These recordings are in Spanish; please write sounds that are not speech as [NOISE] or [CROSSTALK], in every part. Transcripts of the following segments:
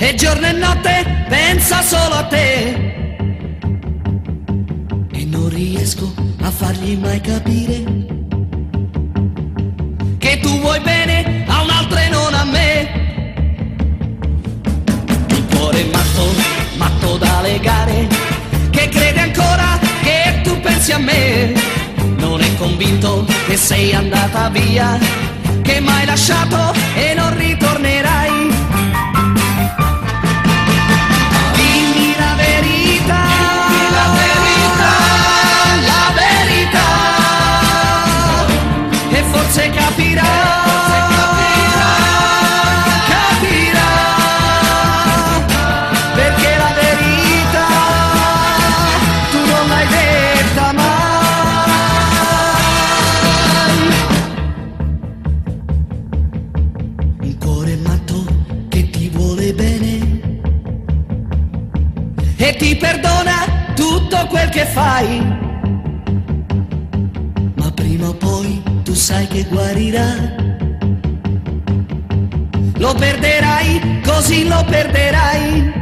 E giorno e notte pensa solo a te. E non riesco a fargli mai capire che tu vuoi bene a un'altra e non a me. Il cuore matto, matto da legare, che crede ancora che tu pensi a me. Non è convinto che sei andata via, che m'hai lasciato e non ritornerai. Che fai. Ma prima o poi tu sai che guarirà. Lo perderai, così lo perderai.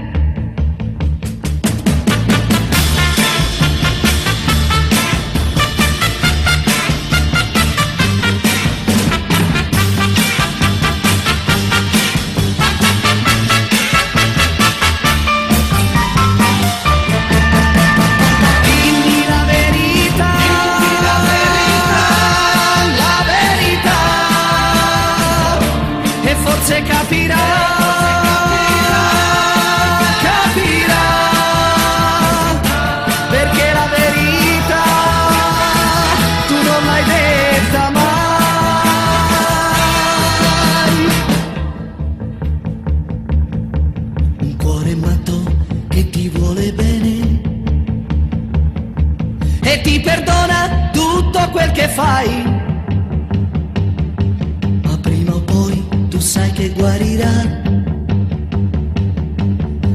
Guarirà.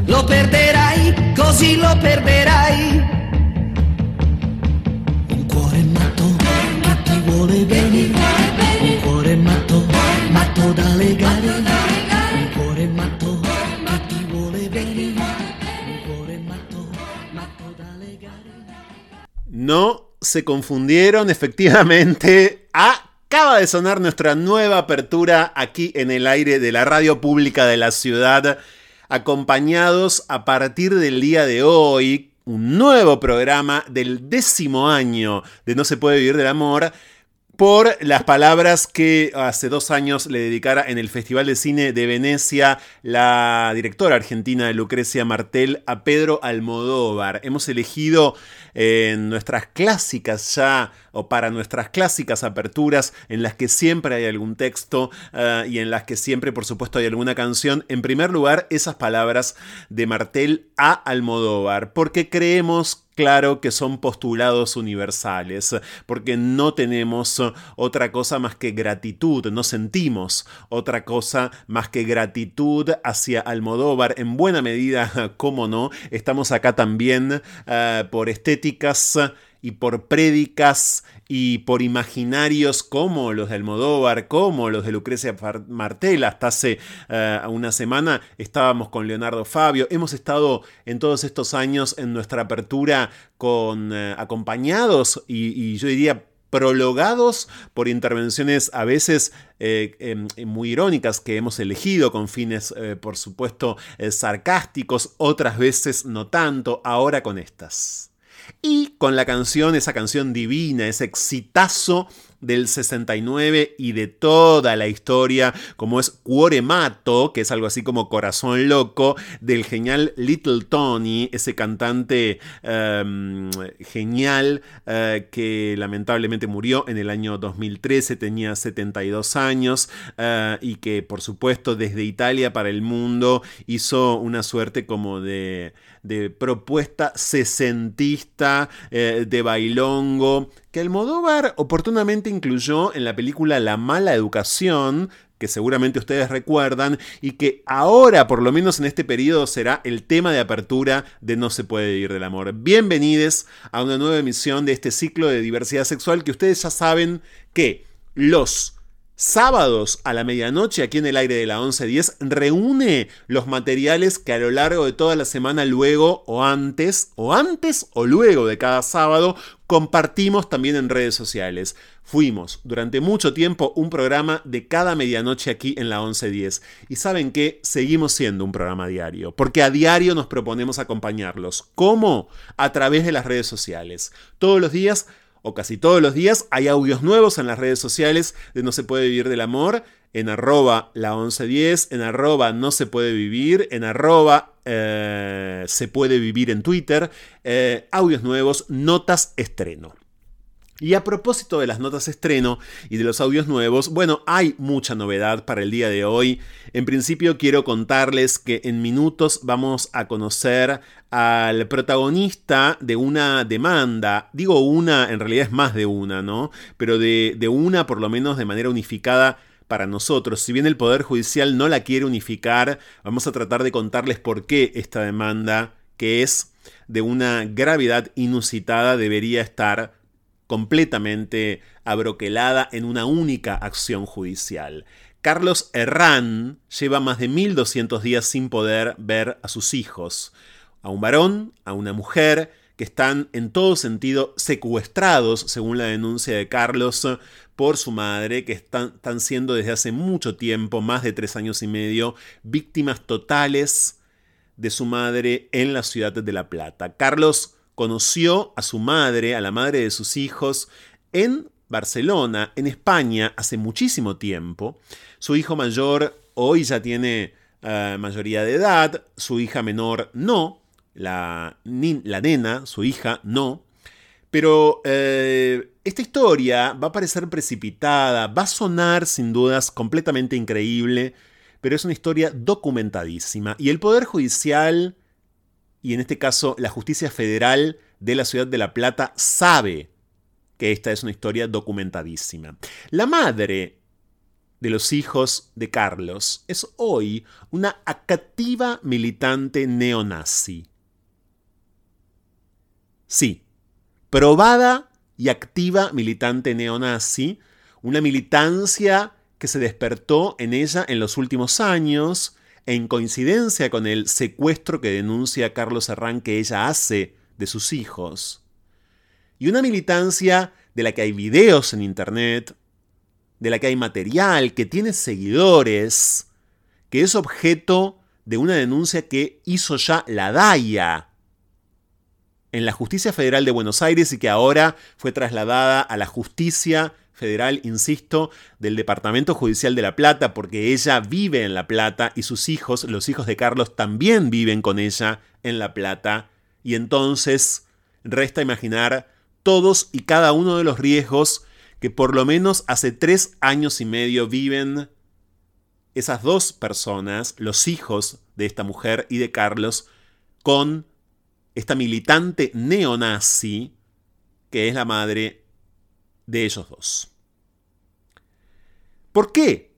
Lo perderai, così lo perderai. Un cuore matto che ti vuole bene. Un cuore matto, matto da legare. No se confundieron, efectivamente. Acaba de sonar nuestra nueva apertura aquí en el aire de la radio pública de la ciudad, acompañados a partir del día de hoy, un nuevo programa del décimo año de No se puede vivir del amor, por las palabras que hace dos años le dedicara en el Festival de Cine de Venecia la directora argentina Lucrecia Martel a Pedro Almodóvar. Hemos elegido en nuestras clásicas ya, o para nuestras clásicas aperturas, en las que siempre hay algún texto uh, y en las que siempre, por supuesto, hay alguna canción. En primer lugar, esas palabras de Martel a Almodóvar, porque creemos claro que son postulados universales, porque no tenemos otra cosa más que gratitud, no sentimos otra cosa más que gratitud hacia Almodóvar, en buena medida, [LAUGHS] cómo no, estamos acá también uh, por estéticas y por prédicas y por imaginarios como los de Almodóvar, como los de Lucrecia Martel. Hasta hace eh, una semana estábamos con Leonardo Fabio. Hemos estado en todos estos años en nuestra apertura con eh, acompañados y, yo diría prologados por intervenciones a veces eh, em, muy irónicas que hemos elegido con fines, por supuesto, sarcásticos, otras veces no tanto, ahora con estas. Y con la canción, esa canción divina, ese exitazo del 69 y de toda la historia, como es Cuore Mato, que es algo así como Corazón Loco, del genial Little Tony, ese cantante em, genial eh, que lamentablemente murió en el año 2013, tenía 72 años eh, y que por supuesto desde Italia para el mundo hizo una suerte como de, de propuesta sesentista, eh, de bailongo, que Almodóvar oportunamente incluyó en la película La mala educación, que seguramente ustedes recuerdan, y que ahora, por lo menos en este periodo, será el tema de apertura de No se puede vivir del amor. Bienvenidos a una nueva emisión de este ciclo de diversidad sexual que ustedes ya saben que los sábados a la medianoche aquí en el aire de la 1110 reúne los materiales que a lo largo de toda la semana luego o antes o antes o luego de cada sábado compartimos también en redes sociales. Fuimos durante mucho tiempo un programa de cada medianoche aquí en la 1110 y saben que seguimos siendo un programa diario porque a diario nos proponemos acompañarlos. ¿Cómo? A través de las redes sociales. Todos los días o casi todos los días hay audios nuevos en las redes sociales de No se puede vivir del amor, en arroba la 1110, en arroba no se puede vivir, en arroba eh, se puede vivir en Twitter, eh, audios nuevos, notas estreno. Y a propósito de las notas estreno y de los audios nuevos, bueno, hay mucha novedad para el día de hoy. En principio quiero contarles que en minutos vamos a conocer al protagonista de una demanda. Digo una, en realidad es más de una, ¿no? Pero de, de una por lo menos de manera unificada para nosotros. Si bien el Poder Judicial no la quiere unificar, vamos a tratar de contarles por qué esta demanda, que es de una gravedad inusitada, debería estar completamente abroquelada en una única acción judicial. Carlos Herrán lleva más de 1200 días sin poder ver a sus hijos, a un varón, a una mujer, que están en todo sentido secuestrados, según la denuncia de Carlos, por su madre, que están, están siendo desde hace mucho tiempo, más de tres años y medio, víctimas totales de su madre en la ciudad de La Plata. Carlos conoció a su madre, a la madre de sus hijos, en Barcelona, en España, hace muchísimo tiempo. Su hijo mayor hoy ya tiene eh, mayoría de edad, su hija menor no, la, la nena, su hija, no. Pero eh, esta historia va a parecer precipitada, va a sonar sin dudas completamente increíble, pero es una historia documentadísima. Y el Poder Judicial y en este caso la justicia federal de la ciudad de La Plata sabe que esta es una historia documentadísima. La madre de los hijos de Carlos es hoy una activa militante neonazi. Sí, probada y activa militante neonazi, una militancia que se despertó en ella en los últimos años, en coincidencia con el secuestro que denuncia Carlos Herrán que ella hace de sus hijos. Y una militancia de la que hay videos en internet, de la que hay material, que tiene seguidores, que es objeto de una denuncia que hizo ya la DAIA en la Justicia Federal de Buenos Aires y que ahora fue trasladada a la Justicia federal, insisto, del Departamento Judicial de La Plata, porque ella vive en La Plata y sus hijos, los hijos de Carlos, también viven con ella en La Plata. Y entonces resta imaginar todos y cada uno de los riesgos que por lo menos hace tres años y medio viven esas dos personas, los hijos de esta mujer y de Carlos, con esta militante neonazi que es la madre de ellos dos. ¿Por qué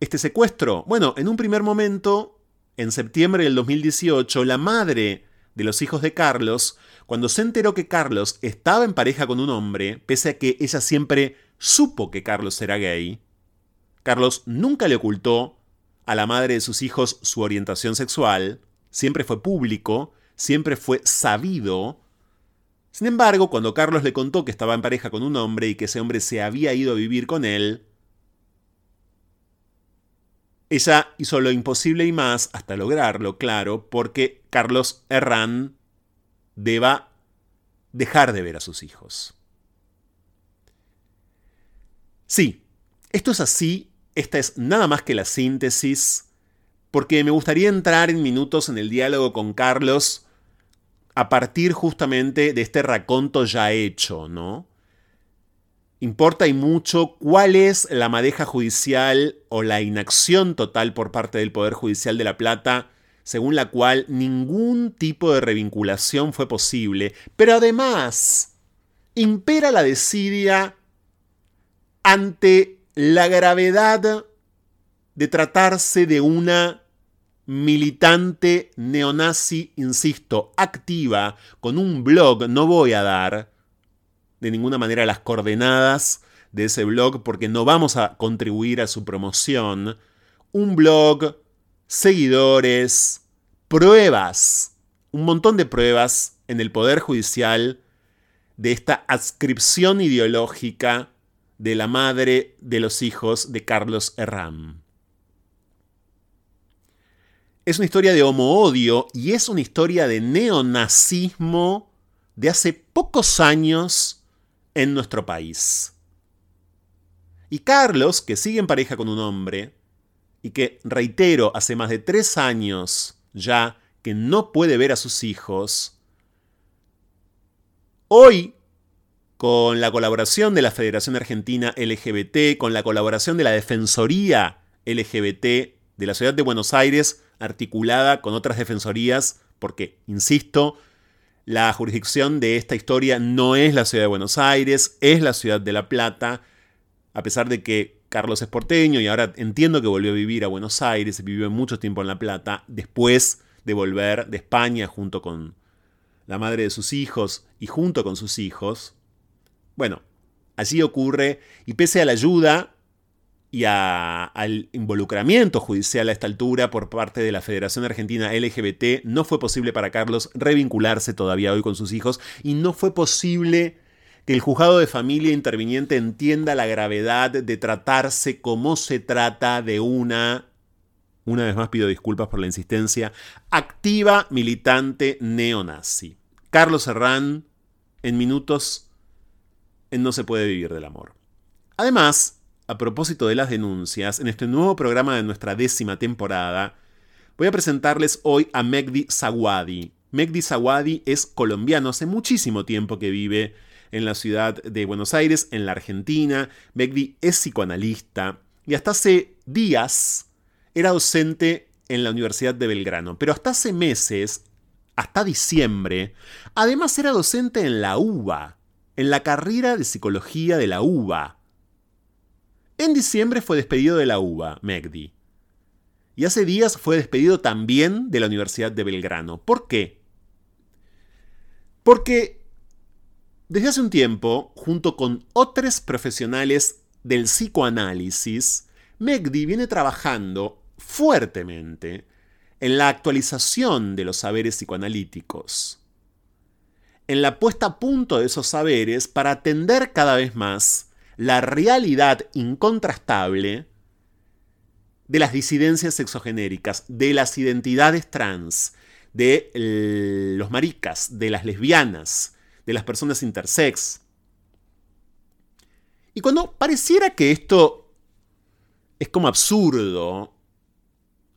este secuestro? Bueno, en un primer momento, en septiembre del 2018, la madre de los hijos de Carlos, cuando se enteró que Carlos estaba en pareja con un hombre, pese a que ella siempre supo que Carlos era gay, Carlos nunca le ocultó a la madre de sus hijos su orientación sexual, siempre fue público, siempre fue sabido. Sin embargo, cuando Carlos le contó que estaba en pareja con un hombre y que ese hombre se había ido a vivir con él, ella hizo lo imposible y más hasta lograrlo, claro, porque Carlos Herrán deba dejar de ver a sus hijos. Sí, esto es así, esta es nada más que la síntesis, porque me gustaría entrar en minutos en el diálogo con Carlos a partir justamente de este raconto ya hecho, ¿no? Importa y mucho cuál es la madeja judicial o la inacción total por parte del Poder Judicial de La Plata, según la cual ningún tipo de revinculación fue posible, pero además impera la desidia ante la gravedad de tratarse de una militante neonazi, insisto, activa, con un blog, no voy a dar de ninguna manera las coordenadas de ese blog porque no vamos a contribuir a su promoción. Un blog, seguidores, pruebas, un montón de pruebas en el Poder Judicial de esta adscripción ideológica de la madre de los hijos de Carlos Herrán. Es una historia de homo-odio y es una historia de neonazismo de hace pocos años en nuestro país. Y Carlos, que sigue en pareja con un hombre, y que, reitero, hace más de tres años ya que no puede ver a sus hijos, hoy, con la colaboración de la Federación Argentina LGBT, con la colaboración de la Defensoría LGBT de la Ciudad de Buenos Aires, articulada con otras defensorías, porque, insisto, la jurisdicción de esta historia no es la ciudad de Buenos Aires, es la ciudad de La Plata, a pesar de que Carlos es porteño y ahora entiendo que volvió a vivir a Buenos Aires vivió mucho tiempo en La Plata, después de volver de España junto con la madre de sus hijos y junto con sus hijos. Bueno, allí ocurre y pese a la ayuda y al involucramiento judicial a esta altura por parte de la Federación Argentina LGBT, no fue posible para Carlos revincularse todavía hoy con sus hijos y no fue posible que el juzgado de familia interviniente entienda la gravedad de tratarse como se trata de una, una vez más pido disculpas por la insistencia, activa militante neonazi. Carlos Serrán, en minutos, en No se puede vivir del amor. Además, a propósito de las denuncias, en este nuevo programa de nuestra décima temporada, voy a presentarles hoy a Megdi Zawadi. Megdi Zawadi es colombiano, hace muchísimo tiempo que vive en la ciudad de Buenos Aires, en la Argentina. Megdi es psicoanalista y hasta hace días era docente en la Universidad de Belgrano, pero hasta hace meses, hasta diciembre, además era docente en la UBA, en la carrera de psicología de la UBA. En diciembre fue despedido de la UBA, Megdi. Y hace días fue despedido también de la Universidad de Belgrano. ¿Por qué? Porque desde hace un tiempo, junto con otros profesionales del psicoanálisis, Megdi viene trabajando fuertemente en la actualización de los saberes psicoanalíticos, en la puesta a punto de esos saberes para atender cada vez más la realidad incontrastable de las disidencias sexogenéricas, de las identidades trans, de los maricas, de las lesbianas, de las personas intersex. Y cuando pareciera que esto es como absurdo,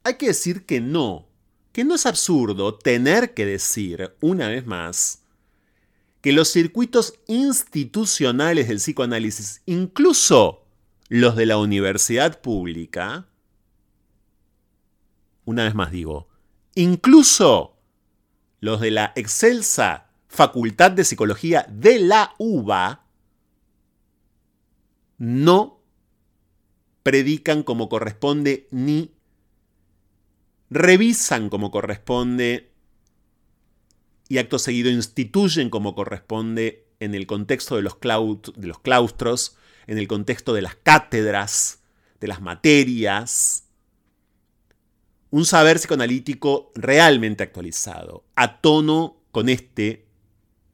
hay que decir que no, que no es absurdo tener que decir, una vez más, que los circuitos institucionales del psicoanálisis, incluso los de la universidad pública, una vez más digo, incluso los de la excelsa Facultad de Psicología de la UBA, no predican como corresponde ni revisan como corresponde y acto seguido instituyen como corresponde en el contexto de los, de los claustros, en el contexto de las cátedras, de las materias, un saber psicoanalítico realmente actualizado, a tono con este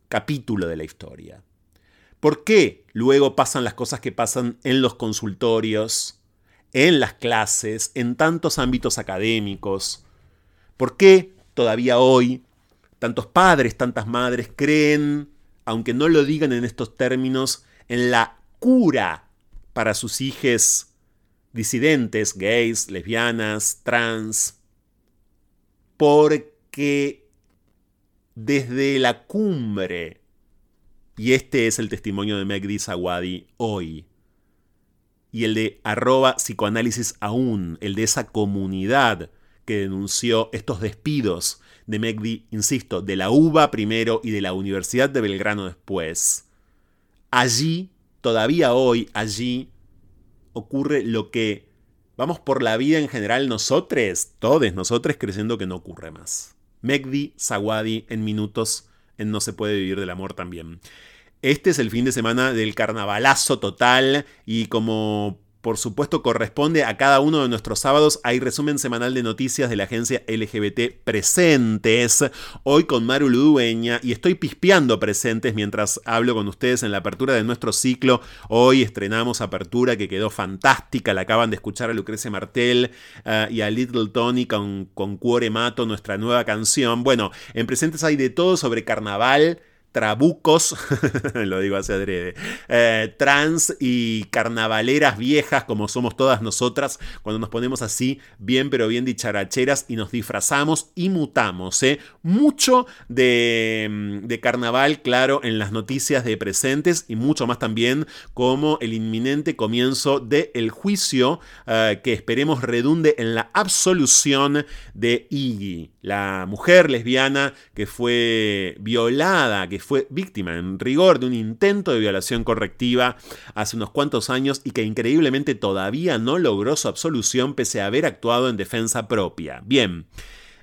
capítulo de la historia. ¿Por qué luego pasan las cosas que pasan en los consultorios, en las clases, en tantos ámbitos académicos? ¿Por qué todavía hoy tantos padres, tantas madres creen, aunque no lo digan en estos términos, en la cura para sus hijos disidentes, gays, lesbianas, trans? Porque desde la cumbre y este es el testimonio de Megdi Zawadi hoy. Y el de arroba psicoanálisis aún, el de esa comunidad que denunció estos despidos de Megdi, insisto, de la UBA primero y de la Universidad de Belgrano después. Allí, todavía hoy, allí ocurre lo que vamos por la vida en general nosotros, todos nosotros creyendo que no ocurre más. Megdi Zawadi en minutos en No se puede vivir del amor también. Este es el fin de semana del carnavalazo total y como por supuesto corresponde a cada uno de nuestros sábados. Hay resumen semanal de noticias de la agencia LGBT Presentes. Hoy con Maru Ludueña y estoy pispeando presentes mientras hablo con ustedes en la apertura de nuestro ciclo. Hoy estrenamos apertura que quedó fantástica. La acaban de escuchar a Lucrecia Martel eh, y a Little Tony con, con Cuore Mato, nuestra nueva canción. Bueno, en presentes hay de todo sobre carnaval trabucos, [LAUGHS] lo digo así adrede, eh, trans y carnavaleras viejas como somos todas nosotras, cuando nos ponemos así bien pero bien dicharacheras y nos disfrazamos y mutamos. ¿eh? Mucho de, mm, de, carnaval, claro, en las noticias de presentes y mucho más también como el inminente comienzo del juicio eh, que esperemos redunde en la absolución de Iggy, la mujer lesbiana que fue violada, que fue víctima en rigor de un intento de violación correctiva hace unos cuantos años y que increíblemente todavía no logró su absolución pese a haber actuado en defensa propia. Bien.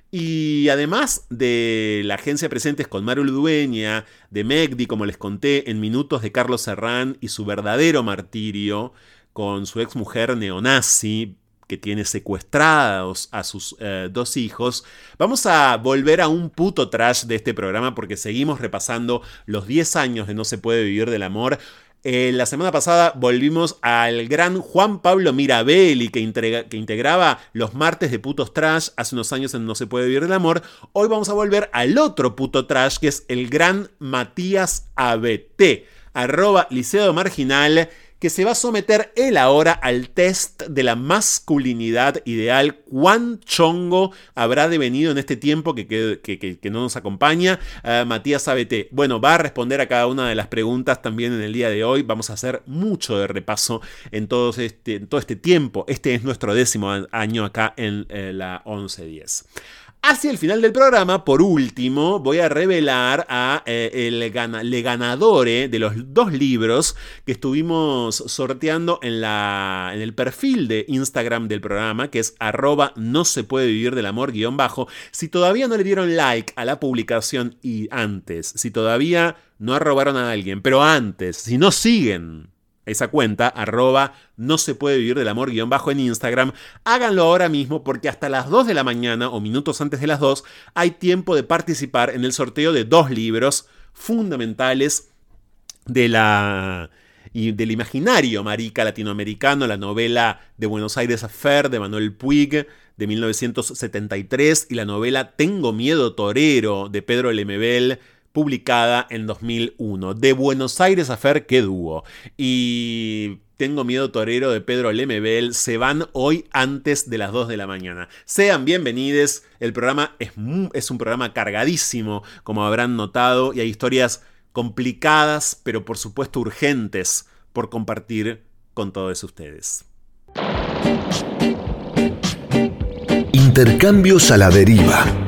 Y además de la agencia presentes con Maru Dueña, de Megdi, como les conté, en minutos de Carlos Serrán y su verdadero martirio, con su ex mujer neonazi, que tiene secuestrados a sus eh, dos hijos, vamos a volver a un puto trash de este programa porque seguimos repasando los 10 años de No se puede vivir del amor. Eh, la semana pasada volvimos al gran Juan Pablo Mirabelli que, que, integraba los martes de putos trash hace unos años en No se puede vivir del amor. Hoy vamos a volver al otro puto trash que es el gran Matías ABT, arroba Liceo Marginal que se va a someter él ahora al test de la masculinidad ideal. ¿Cuán chongo habrá devenido en este tiempo que, que, no nos acompaña? Uh, Matías ABT. Bueno, va a responder a cada una de las preguntas también en el día de hoy. Vamos a hacer mucho de repaso en todo este, todo este tiempo. Este es nuestro décimo año acá en eh, la 1110. Hacia el final del programa, por último, voy a revelar a eh, el ganadore de los dos libros que estuvimos sorteando en, la, en el perfil de Instagram del programa, que es arroba no se puede vivir del amor guion bajo. Si todavía no le dieron like a la publicación y antes, si todavía no arrobaron a alguien, pero antes, si no siguen esa cuenta, arroba no se puede vivir del amor guion bajo en Instagram, háganlo ahora mismo porque hasta las 2 de la mañana o minutos antes de las 2 hay tiempo de participar en el sorteo de dos libros fundamentales de la y del imaginario marica latinoamericano, la novela de Buenos Aires Affair de Manuel Puig de 1973 y la novela Tengo miedo torero de Pedro Lemebel publicada en 2001. De Buenos Aires a Fer, qué dúo. Y Tengo Miedo Torero de Pedro Lemebel se van hoy antes de las 2 de la mañana. Sean bienvenidos. El programa es, es un programa cargadísimo, como habrán notado, y hay historias complicadas, pero por supuesto urgentes por compartir con todos ustedes. Intercambios a la deriva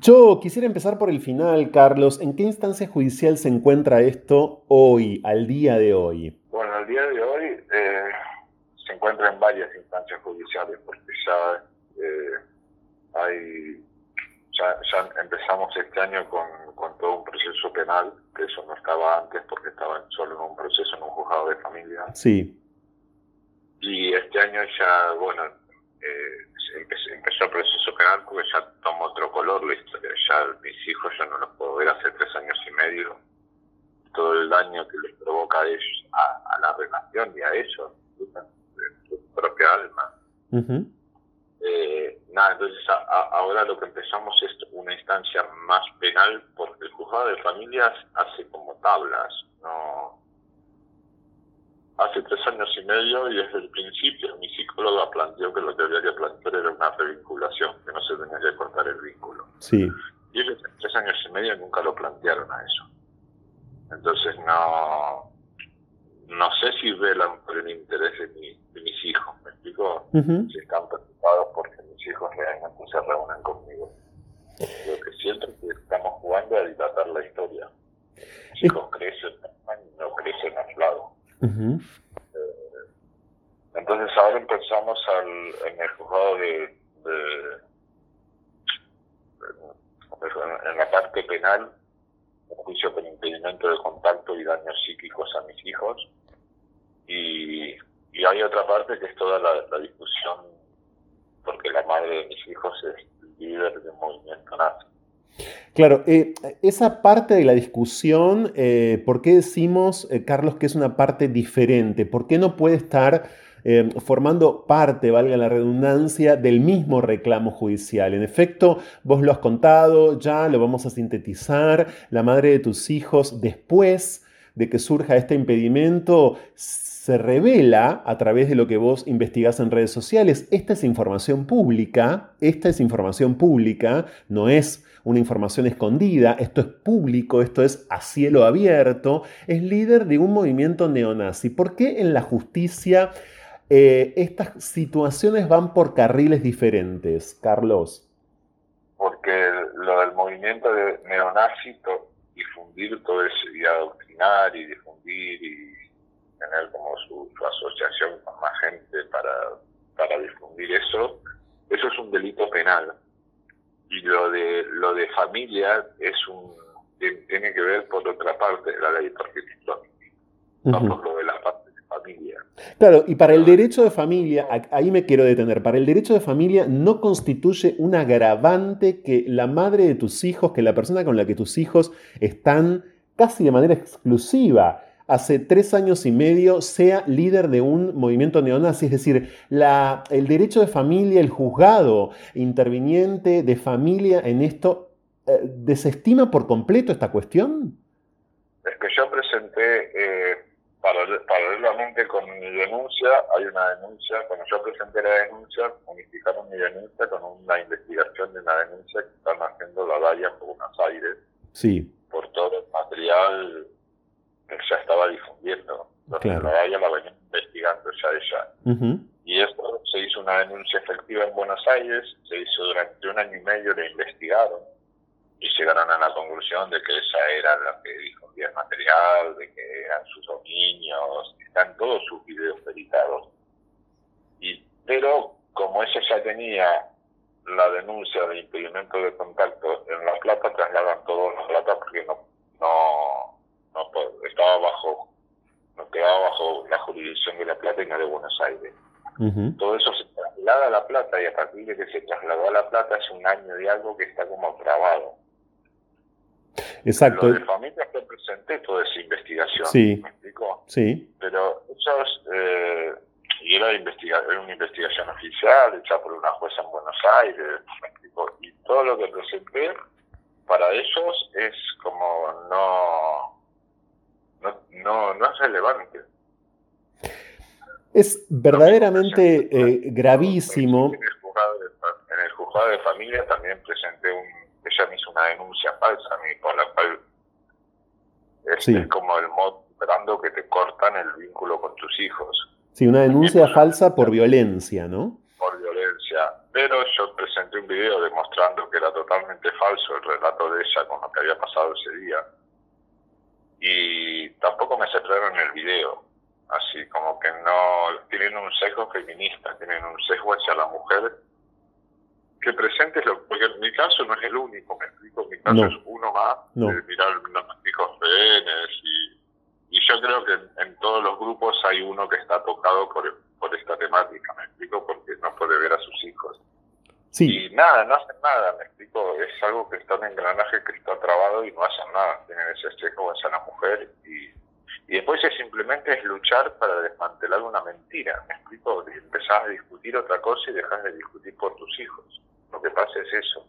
Yo quisiera empezar por el final, Carlos. ¿En qué instancia judicial se encuentra esto hoy, al día de hoy? Bueno, al día de hoy eh, se encuentra en varias instancias judiciales porque ya eh, hay ya, empezamos este año con, con, todo un proceso penal, que eso no estaba antes porque estaba solo en un proceso en un juzgado de familia. Sí. Y este año ya, bueno, eh, empezó, el proceso penal porque ya tomó otro color la historia. Ya mis hijos ya no los puedo ver hace tres años y medio. Todo el daño que les provoca a, ellos, a, la relación y a ellos, de su propia alma. eh, nada, entonces ahora lo que empezamos es una instancia más penal porque el juzgado de familias hace como tablas, no hace tres años y medio y desde el principio mi psicóloga planteó que lo que había que plantear era una revinculación, que no se tenía que cortar el vínculo. Sí. Y ellos en tres años y medio nunca lo plantearon a eso. Entonces no no sé si velan por el interés de, mis hijos, ¿me explico? Si están preocupados porque mis hijos realmente se reúnan conmigo. Lo que siento es que estamos jugando a dilatar la historia. Mis hijos crecen, no crecen a Eh, entonces ahora empezamos al, en el juzgado de, en la parte penal, un juicio con impedimento de contacto y daños psíquicos a mis hijos. Y, y hay otra parte que es toda la, discusión, porque la madre de mis hijos es líder de un movimiento nazi. Claro, eh, esa parte de la discusión, eh, ¿por qué decimos, eh, Carlos, que es una parte diferente? ¿Por qué no puede estar formando parte, valga la redundancia, del mismo reclamo judicial? En efecto, vos lo has contado, ya lo vamos a sintetizar, la madre de tus hijos, después de que surja este impedimento, se revela a través de lo que vos investigás en redes sociales. Esta es información pública, esta es información pública, no es una información escondida, esto es público, esto es a cielo abierto, es líder de un movimiento neonazi. ¿Por qué en la justicia eh, estas situaciones van por carriles diferentes, Carlos? Porque lo del movimiento de neonazi, difundir todo eso y adoctrinar y difundir y tener como su, asociación con más gente para, para difundir eso, eso es un delito penal y lo de lo de familia es un tiene que ver por otra parte de la ley porque no por lo de la parte de familia. Claro y para el derecho de familia ahí me quiero detener para el derecho de familia no constituye un agravante que la madre de tus hijos que la persona con la que tus hijos están casi de manera exclusiva hace tres años y medio sea líder de un movimiento neonazi, es decir, la, el derecho de familia, el juzgado interviniente de familia en esto, eh, ¿desestima por completo esta cuestión? Es que yo presenté, eh, paralelamente con mi denuncia, hay una denuncia, cuando yo presenté la denuncia, unificaron mi denuncia con una investigación de una denuncia que están haciendo la DAIA por Buenos Aires. Sí. Por todo el material ya estaba difundiendo. Claro. La la venía investigando ya ella. Y esto se hizo una denuncia efectiva en Buenos Aires, se hizo durante un año y medio, le investigaron y llegaron a la conclusión de que ella era la que difundía el material, de que eran sus dominios, están todos sus videos peritados. Y, pero como ella ya tenía la denuncia de impedimento de contacto en La Plata, trasladan todo a La Plata porque no, no no estaba bajo, no quedaba bajo la jurisdicción de La Plata y no de Buenos Aires. Todo eso se traslada a La Plata y a partir de que se trasladó a La Plata es un año de algo que está como trabado. Exacto. Lo de familia que presenté toda esa investigación. Sí. ¿Me explico? Sí. Pero esos, eh, y era, era una investigación oficial hecha por una jueza en Buenos Aires, ¿me explico? Y todo lo que presenté para ellos es como no no, no, es relevante. Es verdaderamente eh, gravísimo. En el, juzgado de, familia también presenté un, ella me hizo una denuncia falsa a mí, por la cual es, como el modo que te cortan el vínculo con tus hijos. Sí, una denuncia falsa por violencia, ¿no? Por violencia. Pero yo presenté un video demostrando que era totalmente falso el relato de ella con lo que había pasado ese día. Y tampoco me centraron en el video. Así como que no tienen un sesgo feminista, tienen un sesgo hacia la mujer que presente lo porque en mi caso no es el único, me explico, mi caso es uno más de mirar los hijos rehenes y, y yo creo que en, todos los grupos hay uno que está tocado por, por esta temática, me explico, porque no puede ver a sus hijos. Sí. Y nada, no hacen nada, me explico, es algo que está en engranaje que está trabado y no hacen nada, tienen ese sesgo hacia la mujer y y después es simplemente es luchar para desmantelar una mentira. Me explico, empezás a discutir otra cosa y dejas de discutir por tus hijos. Lo que pasa es eso.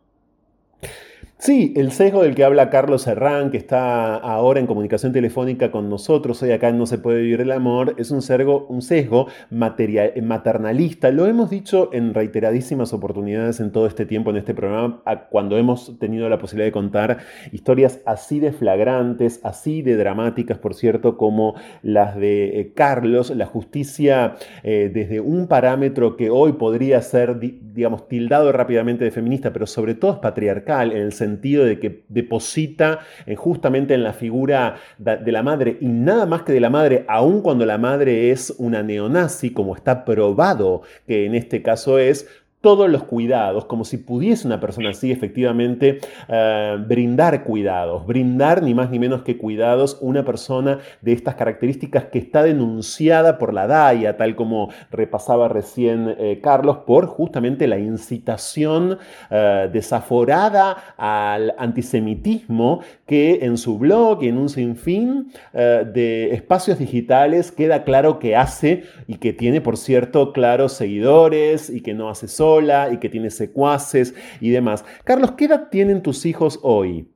Sí, el sesgo del que habla Carlos Serrán, que está ahora en comunicación telefónica con nosotros, hoy acá No se puede vivir el amor, es un sesgo, un sesgo maternalista. Lo hemos dicho en reiteradísimas oportunidades en todo este tiempo en este programa, cuando hemos tenido la posibilidad de contar historias así de flagrantes, así de dramáticas, por cierto, como las de eh, Carlos, la justicia eh, desde un parámetro que hoy podría ser, digamos, tildado rápidamente de feminista, pero sobre todo es patriarcal, en el sentido sentido de que deposita eh, justamente en la figura de la madre y nada más que de la madre, aun cuando la madre es una neonazi, como está probado que en este caso es, todos los cuidados, como si pudiese una persona así efectivamente eh, brindar cuidados, brindar ni más ni menos que cuidados una persona de estas características que está denunciada por la DAIA, tal como repasaba recién eh, Carlos, por justamente la incitación eh, desaforada al antisemitismo que en su blog y en un sinfín de espacios digitales queda claro que hace y que tiene, por cierto, claros seguidores y que no hace solo y que tiene secuaces y demás. Carlos, ¿qué edad tienen tus hijos hoy?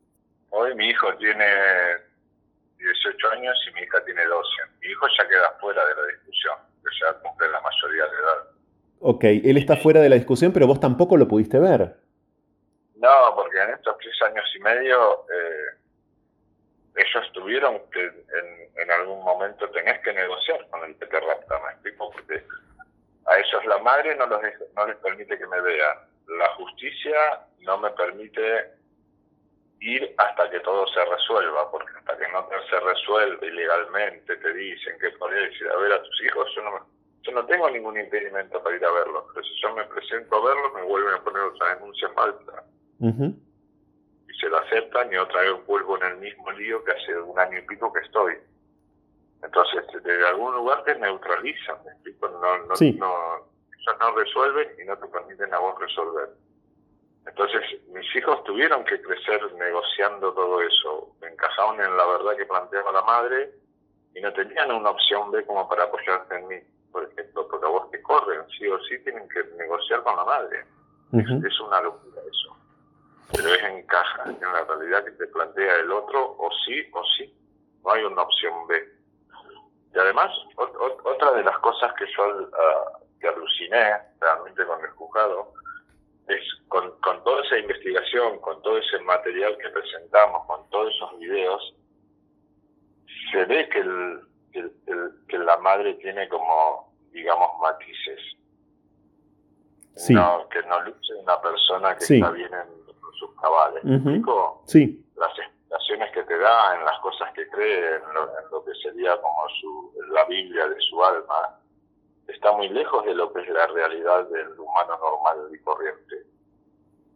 Hoy mi hijo tiene 18 años y mi hija tiene 12. Mi hijo ya queda fuera de la discusión, que ya cumple la mayoría de edad. Ok, él está fuera de la discusión, pero vos tampoco lo pudiste ver. No, porque en estos tres años y medio eh, ellos tuvieron que en, en, algún momento tenés que negociar con el que te rapta, ¿me explico? Porque a ellos la madre no, los, no les permite que me vean. La justicia no me permite ir hasta que todo se resuelva, porque hasta que no se resuelve ilegalmente, te dicen que podés ir a ver a tus hijos, yo no, yo no tengo ningún impedimento para ir a verlos, pero si yo me presento a verlos, me vuelven a poner otra denuncia falsa. Y se lo aceptan y otra vez vuelvo en el mismo lío que hace un año y pico que estoy. Entonces, de algún lugar te neutralizan, ¿me explico? No, no, no, ellos no resuelven y no te permiten a vos resolver. Entonces, mis hijos tuvieron que crecer negociando todo eso. Encajaban en la verdad que planteaba la madre y no tenían una opción B como para apoyarse en mí, por ejemplo, porque a vos te corren, sí o sí tienen que negociar con la madre. es, una locura eso. Pero es encaja en la realidad que te plantea el otro, o sí o sí. No hay una opción B. Y además, otra de las cosas que yo uh, que aluciné realmente con el juzgado es con, con toda esa investigación, con todo ese material que presentamos, con todos esos videos, se ve que, el, que la madre tiene como, digamos, matices. No, que no luce una persona que está bien en sus cabales. ¿Me Sí. Las que te da, en las cosas que cree, en lo, que sería como su, la Biblia de su alma, está muy lejos de lo que es la realidad del humano normal y corriente.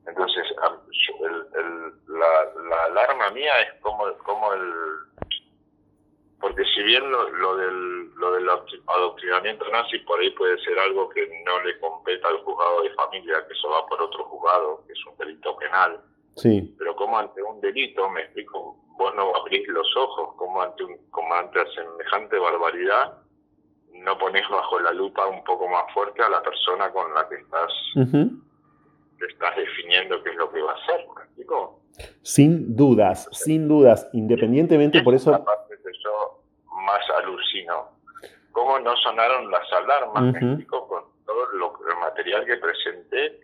Entonces, la, alarma mía es como, como el... Porque si bien lo, lo, del, lo del adoctrinamiento nazi por ahí puede ser algo que no le competa al juzgado de familia, que eso va por otro juzgado, que es un delito penal, Sí. Pero como ante un delito, me explico, vos no abrís los ojos, como ante, un, como ante semejante barbaridad, no pones bajo la lupa un poco más fuerte a la persona con la que estás, estás definiendo qué es lo que va a hacer, ¿me explico? Sin dudas, sin dudas, independientemente por eso... La parte que yo más alucino cómo no sonaron las alarmas, con todo lo, el material que presenté.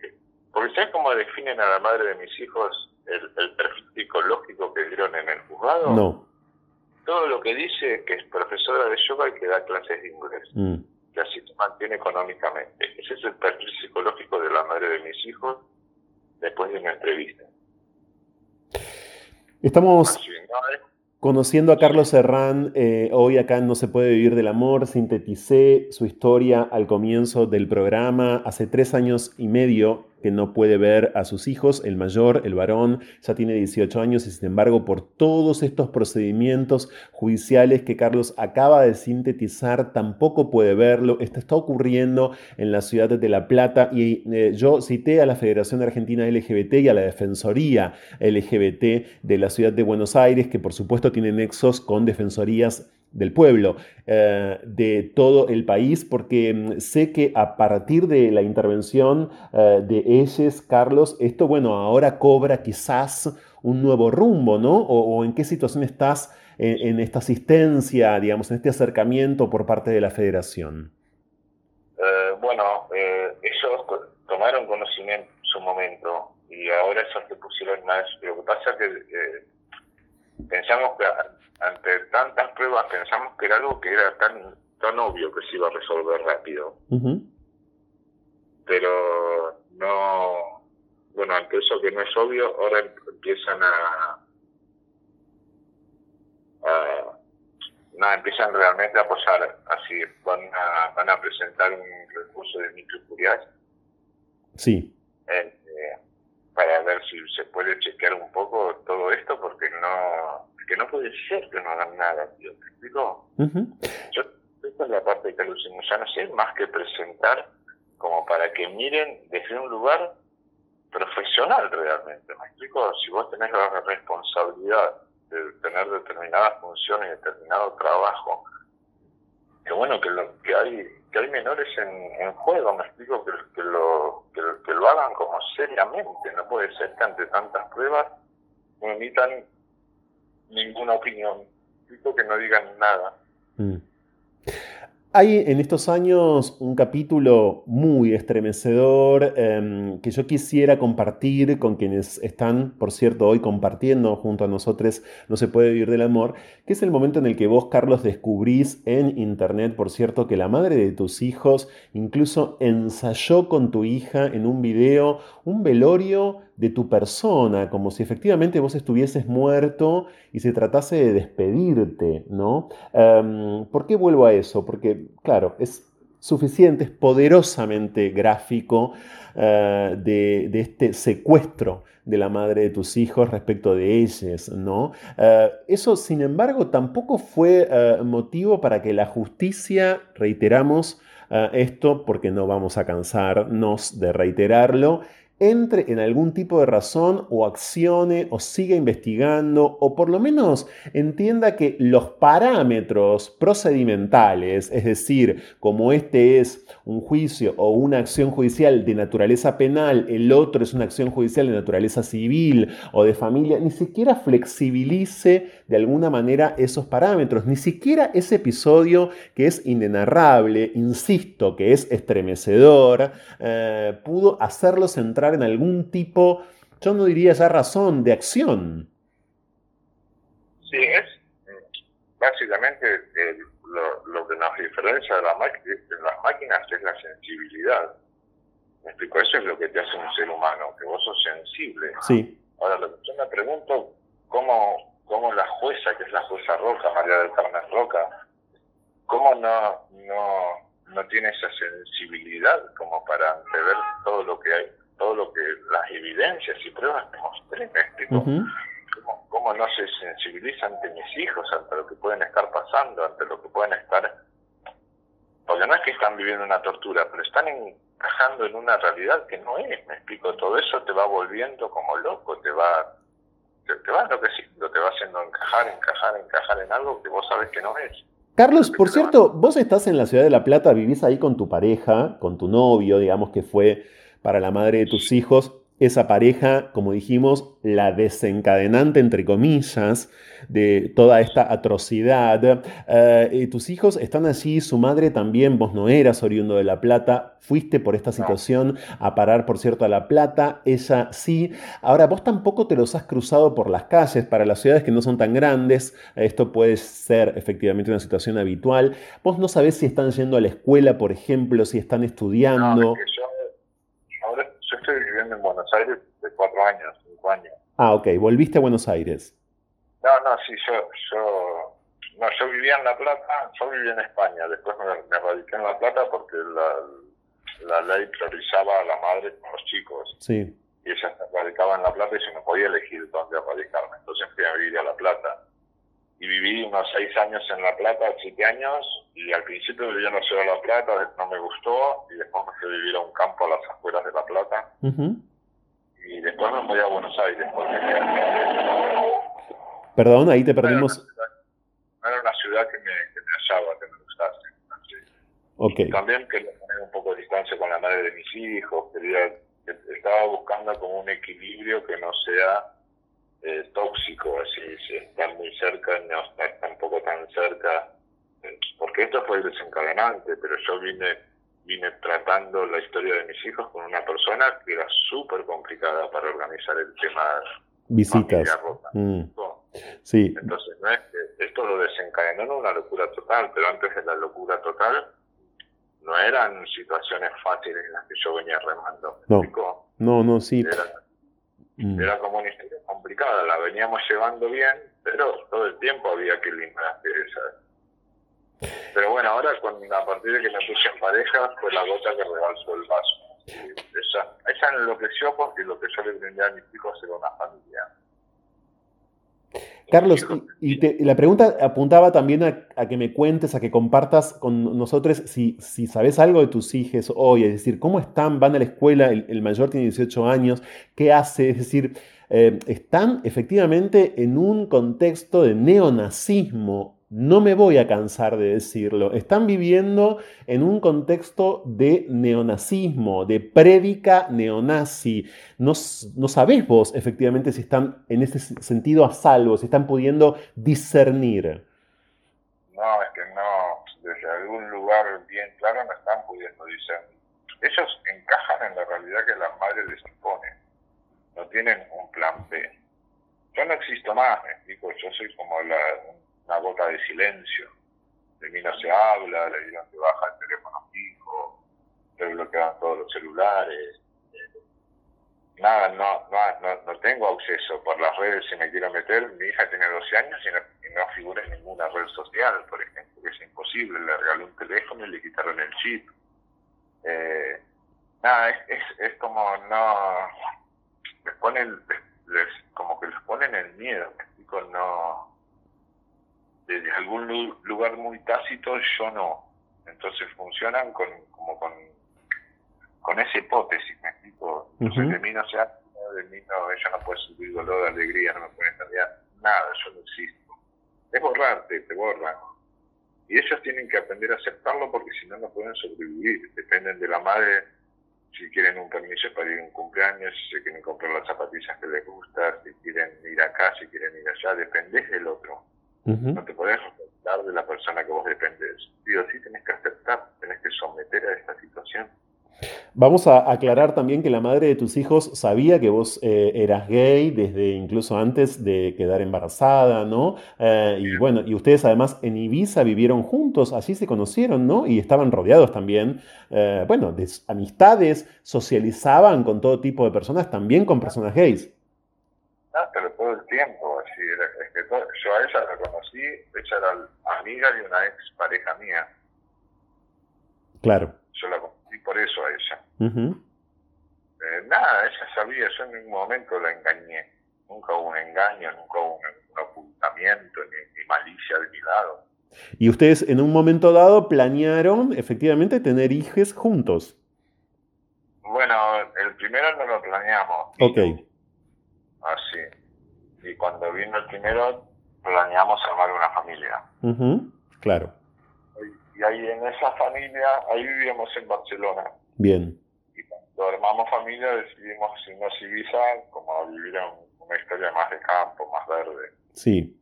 Porque ¿sabes cómo definen a la madre de mis hijos el, perfil psicológico que dieron en el juzgado? No. Todo lo que dice que es profesora de yoga y que da clases de inglés. Mm. Que así se mantiene económicamente. Ese es el perfil psicológico de la madre de mis hijos después de una entrevista. Estamos... Conociendo a Carlos Serrán, eh, hoy acá No se puede vivir del amor, sinteticé su historia al comienzo del programa. Hace tres años y medio que no puede ver a sus hijos, el mayor, el varón, ya tiene 18 años y sin embargo por todos estos procedimientos judiciales que Carlos acaba de sintetizar, tampoco puede verlo. Esto está ocurriendo en la ciudad de La Plata y eh, yo cité a la Federación Argentina LGBT y a la Defensoría LGBT de la ciudad de Buenos Aires, que por supuesto tienen nexos con defensorías del pueblo, eh, de todo el país, porque mm, sé que a partir de la intervención eh, de ellos, Carlos, esto, bueno, ahora cobra quizás un nuevo rumbo, ¿no? O, en qué situación estás en, esta asistencia, digamos, en este acercamiento por parte de la federación. Eh, bueno, ellos tomaron conocimiento en su momento y ahora eso se pusieron más. Lo que pasa es que pensamos que ante tantas pruebas pensamos que era algo que era tan tan obvio que se iba a resolver rápido. Pero no, bueno, ante eso que no es obvio, ahora empiezan a, a nada, empiezan realmente a apoyar, así van a, van a presentar un recurso de microcurias. Sí. Eh, para ver si se puede chequear un poco todo esto, porque no que no puede ser que no hagan nada, tío. ¿Te explico? Yo, esta es la parte que alucino. Ya no sé más que presentar como para que miren desde un lugar profesional realmente. ¿Me explico? Si vos tenés la responsabilidad de tener determinadas funciones, determinado trabajo, que bueno, que, lo, que hay que hay menores en, juego, me explico, que, que, lo, que, lo hagan como seriamente. No puede ser que ante tantas pruebas no emitan ninguna opinión, que no digan nada. Mm. Hay en estos años un capítulo muy estremecedor em, que yo quisiera compartir con quienes están, por cierto, hoy compartiendo junto a nosotros No se puede vivir del amor, que es el momento en el que vos, Carlos, descubrís en internet, por cierto, que la madre de tus hijos incluso ensayó con tu hija en un video un velorio de tu persona, como si efectivamente vos estuvieses muerto y se tratase de despedirte, ¿no? Em, ¿Por qué vuelvo a eso? Porque, claro, es suficiente, es poderosamente gráfico eh, de, este secuestro de la madre de tus hijos respecto de ellos, ¿no? Eh, eso, sin embargo, tampoco fue eh, motivo para que la justicia, reiteramos, esto porque no vamos a cansarnos de reiterarlo, entre en algún tipo de razón o accione o siga investigando o por lo menos entienda que los parámetros procedimentales, es decir, como este es un juicio o una acción judicial de naturaleza penal, el otro es una acción judicial de naturaleza civil o de familia, ni siquiera flexibilice de alguna manera esos parámetros, ni siquiera ese episodio que es inenarrable, insisto, que es estremecedor, eh, pudo hacerlo centrar en algún tipo, yo no diría ya razón, de acción. Sí, es básicamente lo, que nos diferencia de, la las máquinas es la sensibilidad. ¿Me explico? Eso es lo que te hace un ser humano, que vos sos sensible. Sí. Ahora, lo que yo me pregunto, ¿cómo, cómo la jueza, que es la jueza Roca, María del Carmen Roca, cómo no, no, no tiene esa sensibilidad como para ver todo lo que hay todo lo que las evidencias y pruebas que mostré, ¿Cómo, no se sensibiliza ante mis hijos, ante lo que pueden estar pasando, ante lo que pueden estar... Porque no es que están viviendo una tortura, pero están encajando en una realidad que no es, me explico, todo eso te va volviendo como loco, te va te, te va enloqueciendo, te va haciendo encajar, encajar, encajar en algo que vos sabes que no es. Carlos, por cierto, vos estás en la ciudad de La Plata, vivís ahí con tu pareja, con tu novio, digamos que fue para la madre de tus hijos, esa pareja, como dijimos, la desencadenante, entre comillas, de toda esta atrocidad. Eh, tus hijos están allí, su madre también, vos no eras oriundo de La Plata, fuiste por esta situación a parar, por cierto, a La Plata, ella sí. Ahora, vos tampoco te los has cruzado por las calles, para las ciudades que no son tan grandes, esto puede ser efectivamente una situación habitual. Vos no sabés si están yendo a la escuela, por ejemplo, si están estudiando viviendo en Buenos Aires de cuatro años, cinco años. Ah, ok, volviste a Buenos Aires. No, no, sí, yo, yo, no, yo vivía en La Plata, yo vivía en España, después me, me radiqué en La Plata porque la, la ley priorizaba a la madre con los chicos. Sí. Y ella se radicaba en La Plata y yo no podía elegir dónde radicarme, entonces fui a vivir a La Plata y viví unos seis años en La Plata, siete años, y al principio vivía en la ciudad de La Plata, no me gustó, y después me fui a vivir a un campo a las afueras de La Plata, y después me fui a Buenos Aires. Perdón, ahí te perdimos. No era una ciudad, que, me, que me hallaba, que me gustase. Okay. Y también quería poner un poco de distancia con la madre de mis hijos, quería, estaba buscando como un equilibrio que no sea eh, tóxico, así, si están muy cerca, no estar tampoco tan cerca, eh, porque esto fue desencadenante, pero yo vine vine tratando la historia de mis hijos con una persona que era súper complicada para organizar el tema visitas. Mm. Sí. Entonces, no es que esto lo desencadenó en una locura total, pero antes de la locura total no eran situaciones fáciles en las que yo venía remando. No, no, no, sí. Mm. Era como una historia complicada, la veníamos llevando bien, pero todo el tiempo había que limar esa. Pero bueno, ahora a partir de que me puse en pareja fue la gota que rebalsó el vaso. Esa, esa enloqueció porque lo que yo le brindé a mis hijos era una familia. Carlos, y, la pregunta apuntaba también a, que me cuentes, a que compartas con nosotros si, si sabes algo de tus hijos hoy, es decir, cómo están, van a la escuela, el, mayor tiene 18 años, qué hace, es decir, eh, están efectivamente en un contexto de neonazismo no me voy a cansar de decirlo, están viviendo en un contexto de neonazismo, de prédica neonazi. No, no sabés vos efectivamente si están en ese sentido a salvo, si están pudiendo discernir. No, es que no, desde algún lugar bien claro no están pudiendo discernir. Ellos encajan en la realidad que las madres les imponen. No tienen un plan B. Yo no existo más, me explico, yo soy como la, una gota de silencio. De mí no se habla, le dieron que baja el teléfono fijo, le bloquean todos los celulares. nada, no, no, no, tengo acceso por las redes si me quiero meter. Mi hija tiene 12 años y no, figura en ninguna red social, por ejemplo, que es imposible. Le regalé un teléfono y le quitaron el chip. Eh, nada, es, es, como no. Les ponen, les, como que les ponen el miedo, no desde algún lugar muy tácito yo no. Entonces funcionan con, como con, con esa hipótesis, ¿me explico? Entonces de mí no se de mí no, ella no puede subir dolor, alegría, no me puede cambiar nada, yo no existo. Es borrarte, te borran. Y ellos tienen que aprender a aceptarlo porque si no, no pueden sobrevivir. Dependen de la madre si quieren un permiso para ir a un cumpleaños, si quieren comprar las zapatillas que les gustan, si quieren ir acá, si quieren ir allá, dependés del otro. No te podés aceptar de la persona que vos dependes. Digo, sí tenés que aceptar, tenés que someter a esta situación. Vamos a aclarar también que la madre de tus hijos sabía que vos eh, eras gay desde incluso antes de quedar embarazada, ¿no? Eh, y bueno, y ustedes además en Ibiza vivieron juntos, así se conocieron, ¿no? Y estaban rodeados también, eh, bueno, de amistades, socializaban con todo tipo de personas, también con personas gays. Ah, pero todo el tiempo, así, es que yo a ella la conocí, ella era amiga de una ex pareja mía. Claro. Yo la conocí por eso a ella. Eh, nada, ella sabía, yo en ningún momento la engañé. Nunca hubo un engaño, nunca hubo un, ocultamiento, ni, malicia de mi lado. Y ustedes en un momento dado planearon efectivamente tener hijos juntos. Bueno, el primero no lo planeamos. Ok. Así. Y cuando vino el primero, planeamos armar una familia. Claro. Y, ahí en esa familia, ahí vivíamos en Barcelona. Bien. Y cuando armamos familia decidimos irnos a Ibiza como a vivir una historia más de campo, más verde. Sí.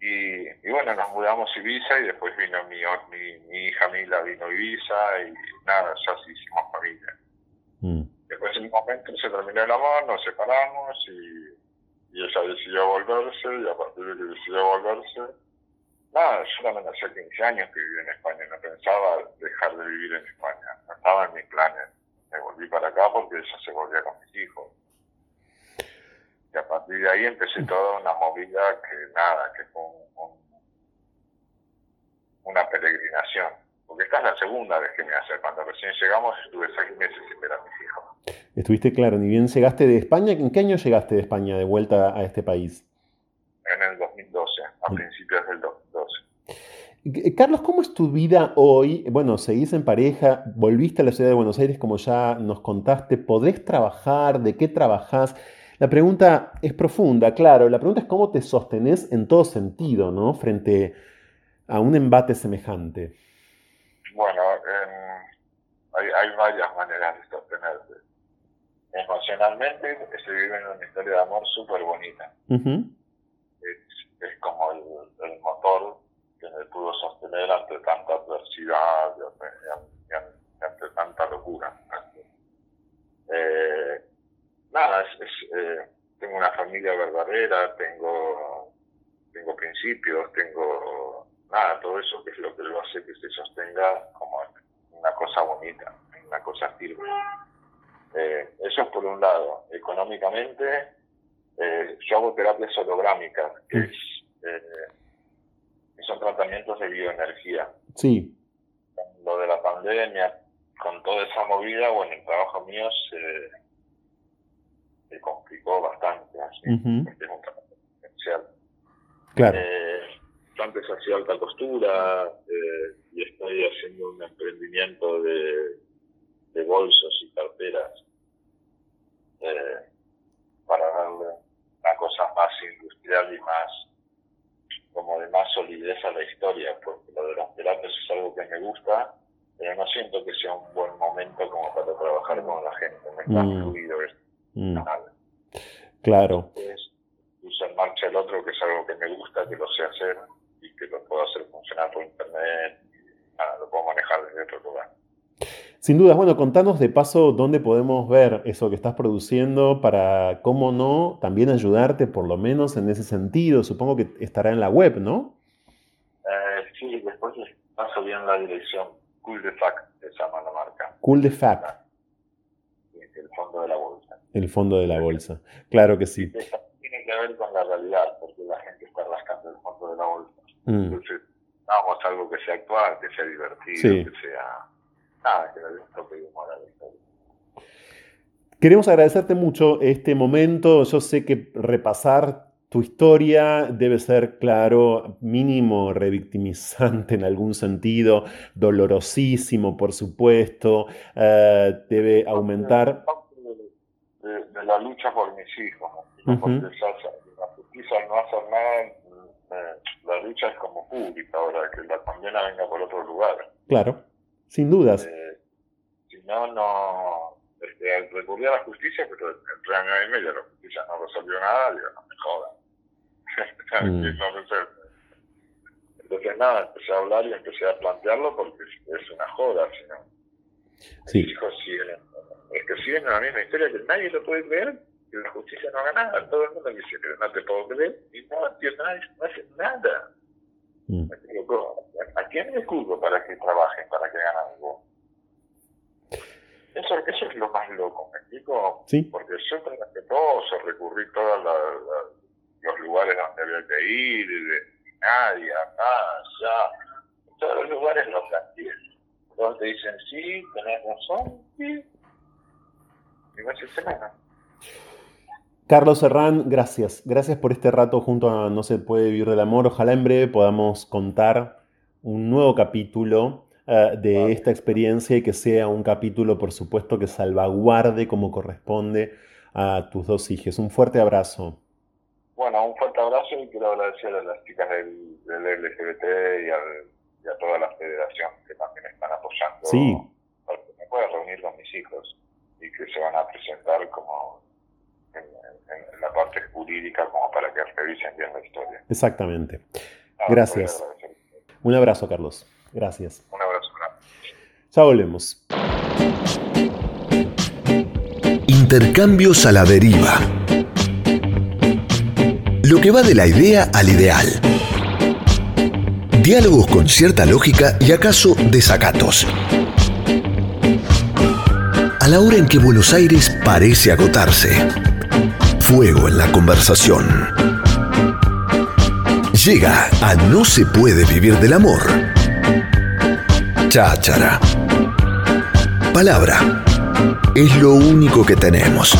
Y, y, bueno, nos mudamos a Ibiza y después vino mi, mi, hija Mila, vino a Ibiza y nada, ya sí hicimos familia. Mm. Después en un momento se terminó el amor, nos separamos y, y ella decidió volverse y a partir de que decidió volverse, nada, yo también hacía 15 años que viví en España, no pensaba dejar de vivir en España, no estaba en mis planes. Me volví para acá porque ella se volvía con mis hijos. Y a partir de ahí empecé toda una movida que nada, que fue una peregrinación. Porque esta es la segunda vez que me hace. Cuando recién llegamos estuve seis meses sin ver a mis hijos. Estuviste claro, ni bien llegaste de España. ¿En qué año llegaste de España de vuelta a este país? En el 2012, a mm. principios del 2012. Eh, Carlos, ¿cómo es tu vida hoy? Bueno, seguís en pareja, volviste a la ciudad de Buenos Aires como ya nos contaste, ¿podés trabajar? ¿De qué trabajás? La pregunta es profunda, claro. La pregunta es cómo te sostenés en todo sentido, ¿no? Frente a un embate semejante. Bueno, hay, varias maneras de sostenerse. Emocionalmente se vive en una historia de amor súper bonita. es, como el, motor que me pudo sostener ante tanta adversidad y ante, tanta locura. Eh, nada, es, eh, tengo una familia verdadera, tengo, tengo principios, tengo nada, todo eso que es lo que lo hace que se sostenga como una cosa bonita, una cosa firme. Eh, eso es por un lado. Económicamente, eh, yo hago terapias holográmicas, que es, son tratamientos de bioenergía. Sí. Lo de la pandemia, con toda esa movida, bueno, el trabajo mío se se complicó bastante, así, porque es un trabajo esencial. Claro. Eh, antes hacía alta costura eh, y estoy haciendo un emprendimiento de, de bolsos y carteras eh, para darle una cosa más industrial y más como de más solidez a la historia, porque lo de las terapias es algo que me gusta, pero no siento que sea un buen momento como para trabajar con la gente, me está mm. fluido. Mm. Claro. puse en marcha el otro, que es algo que me gusta, que lo sé hacer y que lo puedo hacer funcionar por internet, lo puedo manejar desde otro lugar. Sin duda, bueno, contanos de paso dónde podemos ver eso que estás produciendo para, cómo no, también ayudarte por lo menos en ese sentido. Supongo que estará en la web, ¿no? Eh, sí, después paso bien la dirección. Cool the Fact se llama la marca. Cool the Fact el fondo de la bolsa. El fondo de la bolsa, claro que sí. tiene que ver con la realidad, porque la gente está rascando el fondo de la bolsa. Mm. Entonces, vamos algo que sea actual, que sea divertido, que sea... Nada, que de humor a la historia. Queremos agradecerte mucho este momento. Yo sé que repasar tu historia debe ser, claro, mínimo revictimizante en algún sentido, dolorosísimo, por supuesto, eh, debe aumentar... De, la lucha por mis hijos, porque la justicia no hace nada, eh, la lucha es como pública ahora, que la condena venga por otro lugar. Claro, sin dudas. Eh, si no, no... Este, recurrí a la justicia, pero en tres años y medio la justicia no resolvió nada, digo, no me jodan. [LAUGHS] Mm. Entonces nada, empecé a hablar y empecé a plantearlo porque es una joda, sino sí. mis hijos siguen, es que siguen la misma historia que nadie lo puede creer, que la justicia no haga nada, todo el mundo dice, pero no te puedo creer, y no, tío, nadie no hace nada. Mm. ¿A quién le culpo para que trabajen, para que hagan algo? Eso, eso es lo más loco, ¿me explico? ¿Sí? Porque yo traté todo, se recurrí toda la los lugares donde había que ir, de nadie, acá, allá, todos los lugares los planteé. Todos te dicen, sí, tenés razón, sí. Y no se nada. Carlos Serrán, gracias. Gracias por este rato junto a No se puede vivir del amor. Ojalá en breve podamos contar un nuevo capítulo uh, de esta experiencia y que sea un capítulo, por supuesto, que salvaguarde como corresponde a tus dos hijos. Un fuerte abrazo. Bueno, un fuerte abrazo y quiero agradecer a las chicas del, LGBT y, a toda la federación que también están apoyando. Sí. Para que me pueda reunir con mis hijos. que se van a presentar como en, la parte jurídica como para que revisen bien la historia. Exactamente. Ah, Gracias. Un abrazo, Carlos. Gracias. Un abrazo. Ya volvemos. Intercambios a la deriva. Lo que va de la idea al ideal. Diálogos con cierta lógica y acaso desacatos. A la hora en que Buenos Aires parece agotarse. Fuego en la conversación. Llega a No se puede vivir del amor. Cháchara. Palabra. Es lo único que tenemos.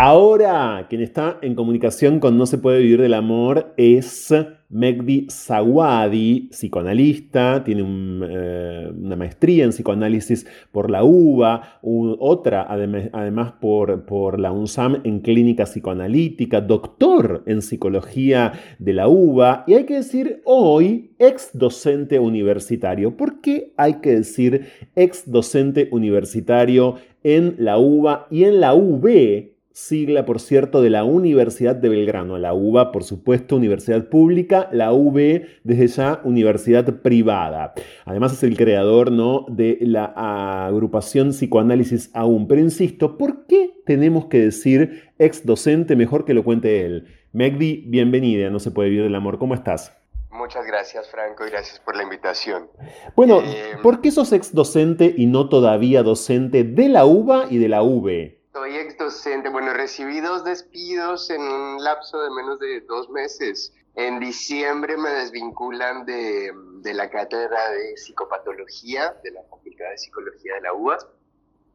Ahora, quien está en comunicación con No se puede vivir del amor es Megdi Zawadi, psicoanalista, tiene eh, una maestría en psicoanálisis por la UBA, otra además por, por, la UNSAM en clínica psicoanalítica, doctor en psicología de la UBA y hay que decir hoy ex docente universitario. ¿Por qué hay que decir ex docente universitario en la UBA y en la UB? Sigla, por cierto, de la Universidad de Belgrano, la UBA, por supuesto, universidad pública, la UB, desde ya, universidad privada. Además es el creador ¿no? de la agrupación Psicoanálisis Aún. Pero insisto, ¿por qué tenemos que decir ex docente mejor que lo cuente él? Megdi, bienvenida, no se puede vivir del amor, ¿cómo estás? Muchas gracias, Franco, y gracias por la invitación. Bueno, eh, ¿por qué sos ex docente y no todavía docente de la UBA y de la UB? Soy ex docente, bueno, recibí dos despidos en un lapso de menos de dos meses. En diciembre me desvinculan de, la cátedra de psicopatología de la Facultad de Psicología de la UBA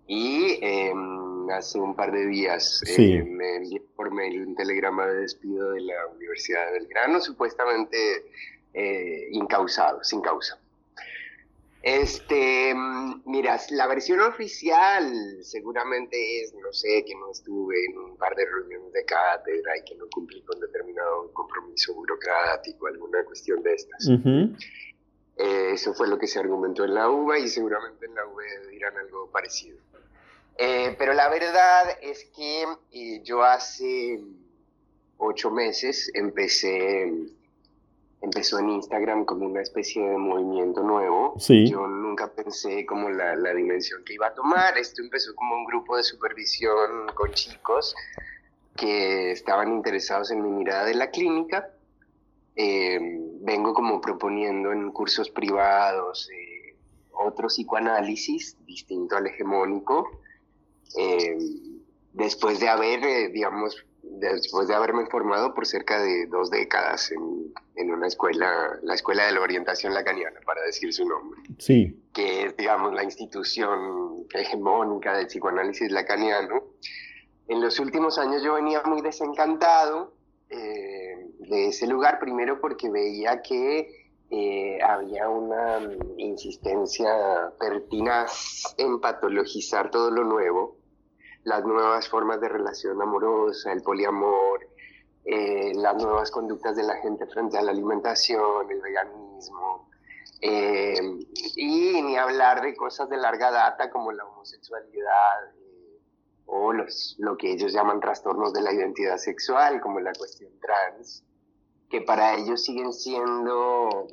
y em, hace un par de días eh, me envié por mail un telegrama de despido de la Universidad de Belgrano, supuestamente eh, incausado, sin causa. Este, mira, la versión oficial seguramente es, no sé, que no estuve en un par de reuniones de cátedra y que no cumplí con determinado compromiso burocrático, alguna cuestión de estas. Eh, eso fue lo que se argumentó en la UBA y seguramente en la UBA dirán algo parecido. Eh, pero la verdad es que eh, yo hace ocho meses empecé empezó en Instagram como una especie de movimiento nuevo. Yo nunca pensé como la, la, dimensión que iba a tomar. Esto empezó como un grupo de supervisión con chicos que estaban interesados en mi mirada de la clínica. Eh, vengo como proponiendo en cursos privados eh, otro psicoanálisis distinto al hegemónico. Eh, después de haber, digamos, después de haberme formado por cerca de dos décadas en, en, una escuela, la Escuela de la Orientación Lacaniana, para decir su nombre. Sí. Que es, digamos, la institución hegemónica del psicoanálisis lacaniano. En los últimos años yo venía muy desencantado eh, de ese lugar, primero porque veía que eh, había una insistencia pertinaz en patologizar todo lo nuevo las nuevas formas de relación amorosa, el poliamor, eh, las nuevas conductas de la gente frente a la alimentación, el veganismo, eh, y ni hablar de cosas de larga data como la homosexualidad eh, o los, lo que ellos llaman trastornos de la identidad sexual, como la cuestión trans, que para ellos siguen siendo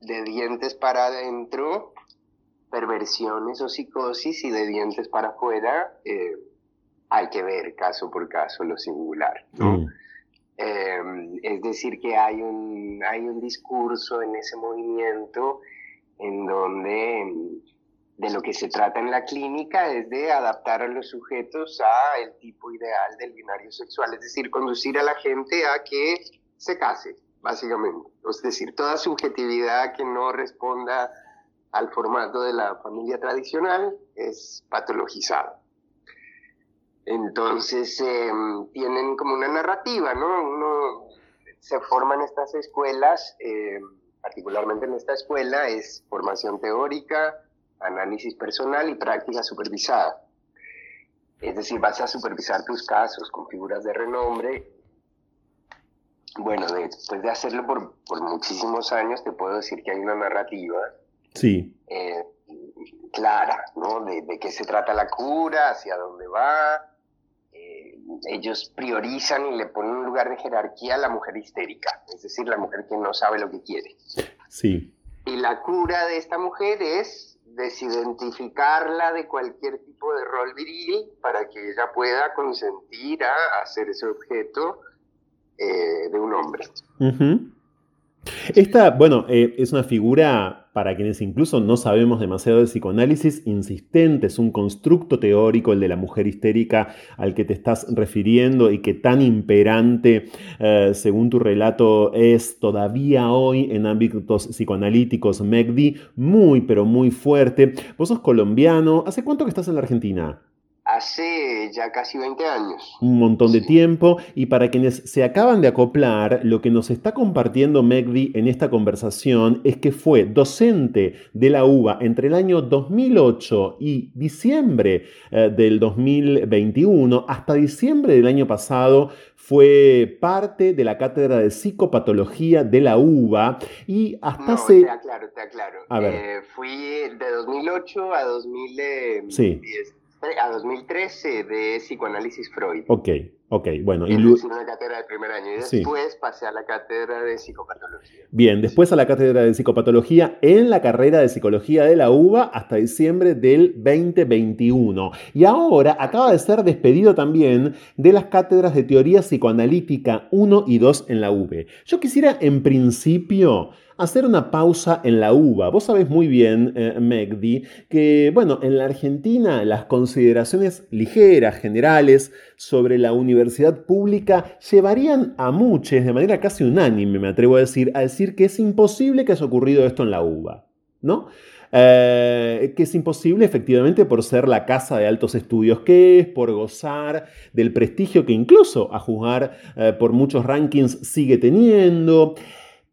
de dientes para adentro perversiones o psicosis y de dientes para afuera hay que ver caso por caso lo singular, ¿no? Mm. Em, es decir, que hay un, hay un discurso en ese movimiento en donde de lo que se trata en la clínica es de adaptar a los sujetos a el tipo ideal del binario sexual, es decir, conducir a la gente a que se case, básicamente. Es decir, toda subjetividad que no responda al formato de la familia tradicional es patologizada. Entonces em, tienen como una narrativa, ¿no? Uno se forma en estas escuelas, em, particularmente en esta escuela, es formación teórica, análisis personal y práctica supervisada. Es decir, vas a supervisar tus casos con figuras de renombre bueno, después de hacerlo por, por, muchísimos años, te puedo decir que hay una narrativa sí. Eh, clara, ¿no? De, de, qué se trata la cura, hacia dónde va. Ellos priorizan y le ponen un lugar de jerarquía a la mujer histérica, es decir, la mujer que no sabe lo que quiere. Sí. Y la cura de esta mujer es desidentificarla de cualquier tipo de rol viril para que ella pueda consentir a hacer ese objeto eh, de un hombre. Esta, bueno, eh, es una figura para quienes incluso no sabemos demasiado de psicoanálisis, insistente, es un constructo teórico el de la mujer histérica al que te estás refiriendo y que tan imperante, eh, según tu relato, es todavía hoy en ámbitos psicoanalíticos, Megdi, muy pero muy fuerte. Vos sos colombiano, ¿hace cuánto que estás en la Argentina? Hace ya casi 20 años. Un montón de tiempo. Y para quienes se acaban de acoplar, lo que nos está compartiendo Megdi en esta conversación es que fue docente de la UBA entre el año 2008 y diciembre eh, del 2021 hasta diciembre del año pasado fue parte de la cátedra de psicopatología de la UBA y hasta hace... Te aclaro, te aclaro. A ver. Eh, fui de 2008 a 2010. Sí a 2013 de psicoanálisis Freud. Ok, ok, bueno. Y una cátedra de primer año y después pasé a la cátedra de psicopatología. Bien, después a la cátedra de psicopatología en la carrera de psicología de la UBA hasta diciembre del 2021. Y ahora acaba de ser despedido también de las cátedras de teoría psicoanalítica 1 y 2 en la UB. Yo quisiera en principio hacer una pausa en la uva. Vos sabés muy bien, eh, Megdi, que bueno, en la Argentina las consideraciones ligeras, generales, sobre la universidad pública llevarían a muchos, de manera casi unánime, me atrevo a decir, a decir que es imposible que haya ocurrido esto en la uva, ¿no? Eh, que es imposible efectivamente por ser la casa de altos estudios que es, por gozar del prestigio que incluso a juzgar eh, por muchos rankings sigue teniendo.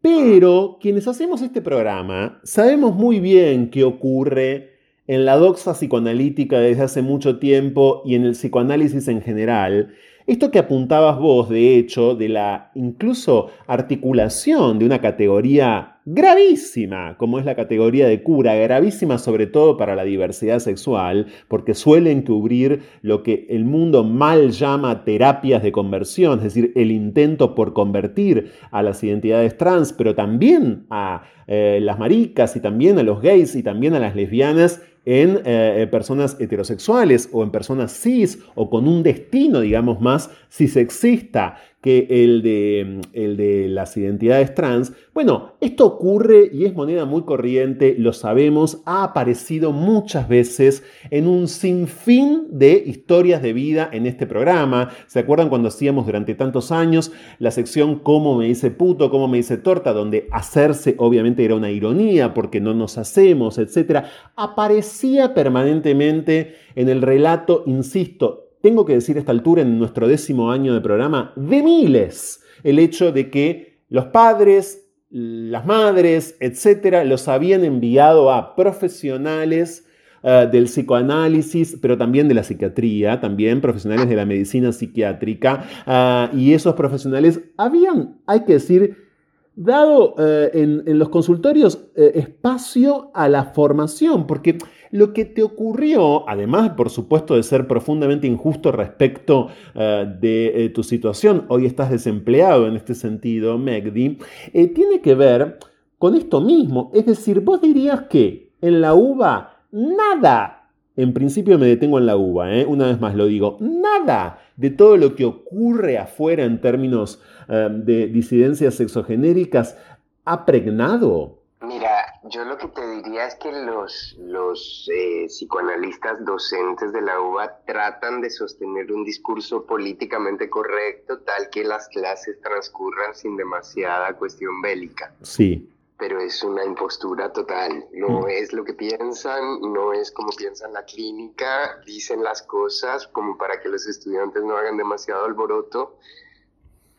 Pero quienes hacemos este programa sabemos muy bien qué ocurre en la doxa psicoanalítica desde hace mucho tiempo y en el psicoanálisis en general, esto que apuntabas vos, de hecho, de la incluso articulación de una categoría gravísima, como es la categoría de cura, gravísima sobre todo para la diversidad sexual, porque suelen cubrir lo que el mundo mal llama terapias de conversión, es decir, el intento por convertir a las identidades trans, pero también a eh, las maricas y también a los gays y también a las lesbianas en eh, personas heterosexuales o en personas cis o con un destino, digamos, más cisexista que el de, el de las identidades trans. Bueno, esto ocurre y es moneda muy corriente, lo sabemos, ha aparecido muchas veces en un sinfín de historias de vida en este programa. ¿Se acuerdan cuando hacíamos durante tantos años la sección Cómo me dice puto, cómo me dice torta, donde hacerse obviamente era una ironía porque no nos hacemos, etc. Aparecía permanentemente en el relato, insisto, tengo que decir a esta altura, en nuestro décimo año de programa, de miles, el hecho de que los padres, las madres, etcétera, los habían enviado a profesionales eh, del psicoanálisis, pero también de la psiquiatría, también profesionales de la medicina psiquiátrica, eh, y esos profesionales habían, hay que decir, dado eh, en, los consultorios eh, espacio a la formación, porque lo que te ocurrió, además por supuesto de ser profundamente injusto respecto eh, de tu situación, hoy estás desempleado en este sentido, Megdi, tiene que ver con esto mismo, es decir, vos dirías que en la UBA nada en principio me detengo en la uva, ¿eh? una vez más lo digo, nada de todo lo que ocurre afuera en términos eh, de disidencias sexogenéricas ha pregnado. Mira, yo lo que te diría es que los, los eh, psicoanalistas docentes de la UBA tratan de sostener un discurso políticamente correcto tal que las clases transcurran sin demasiada cuestión bélica. Sí pero es una impostura total. No mm. es lo que piensan, no es como piensan la clínica, dicen las cosas como para que los estudiantes no hagan demasiado alboroto,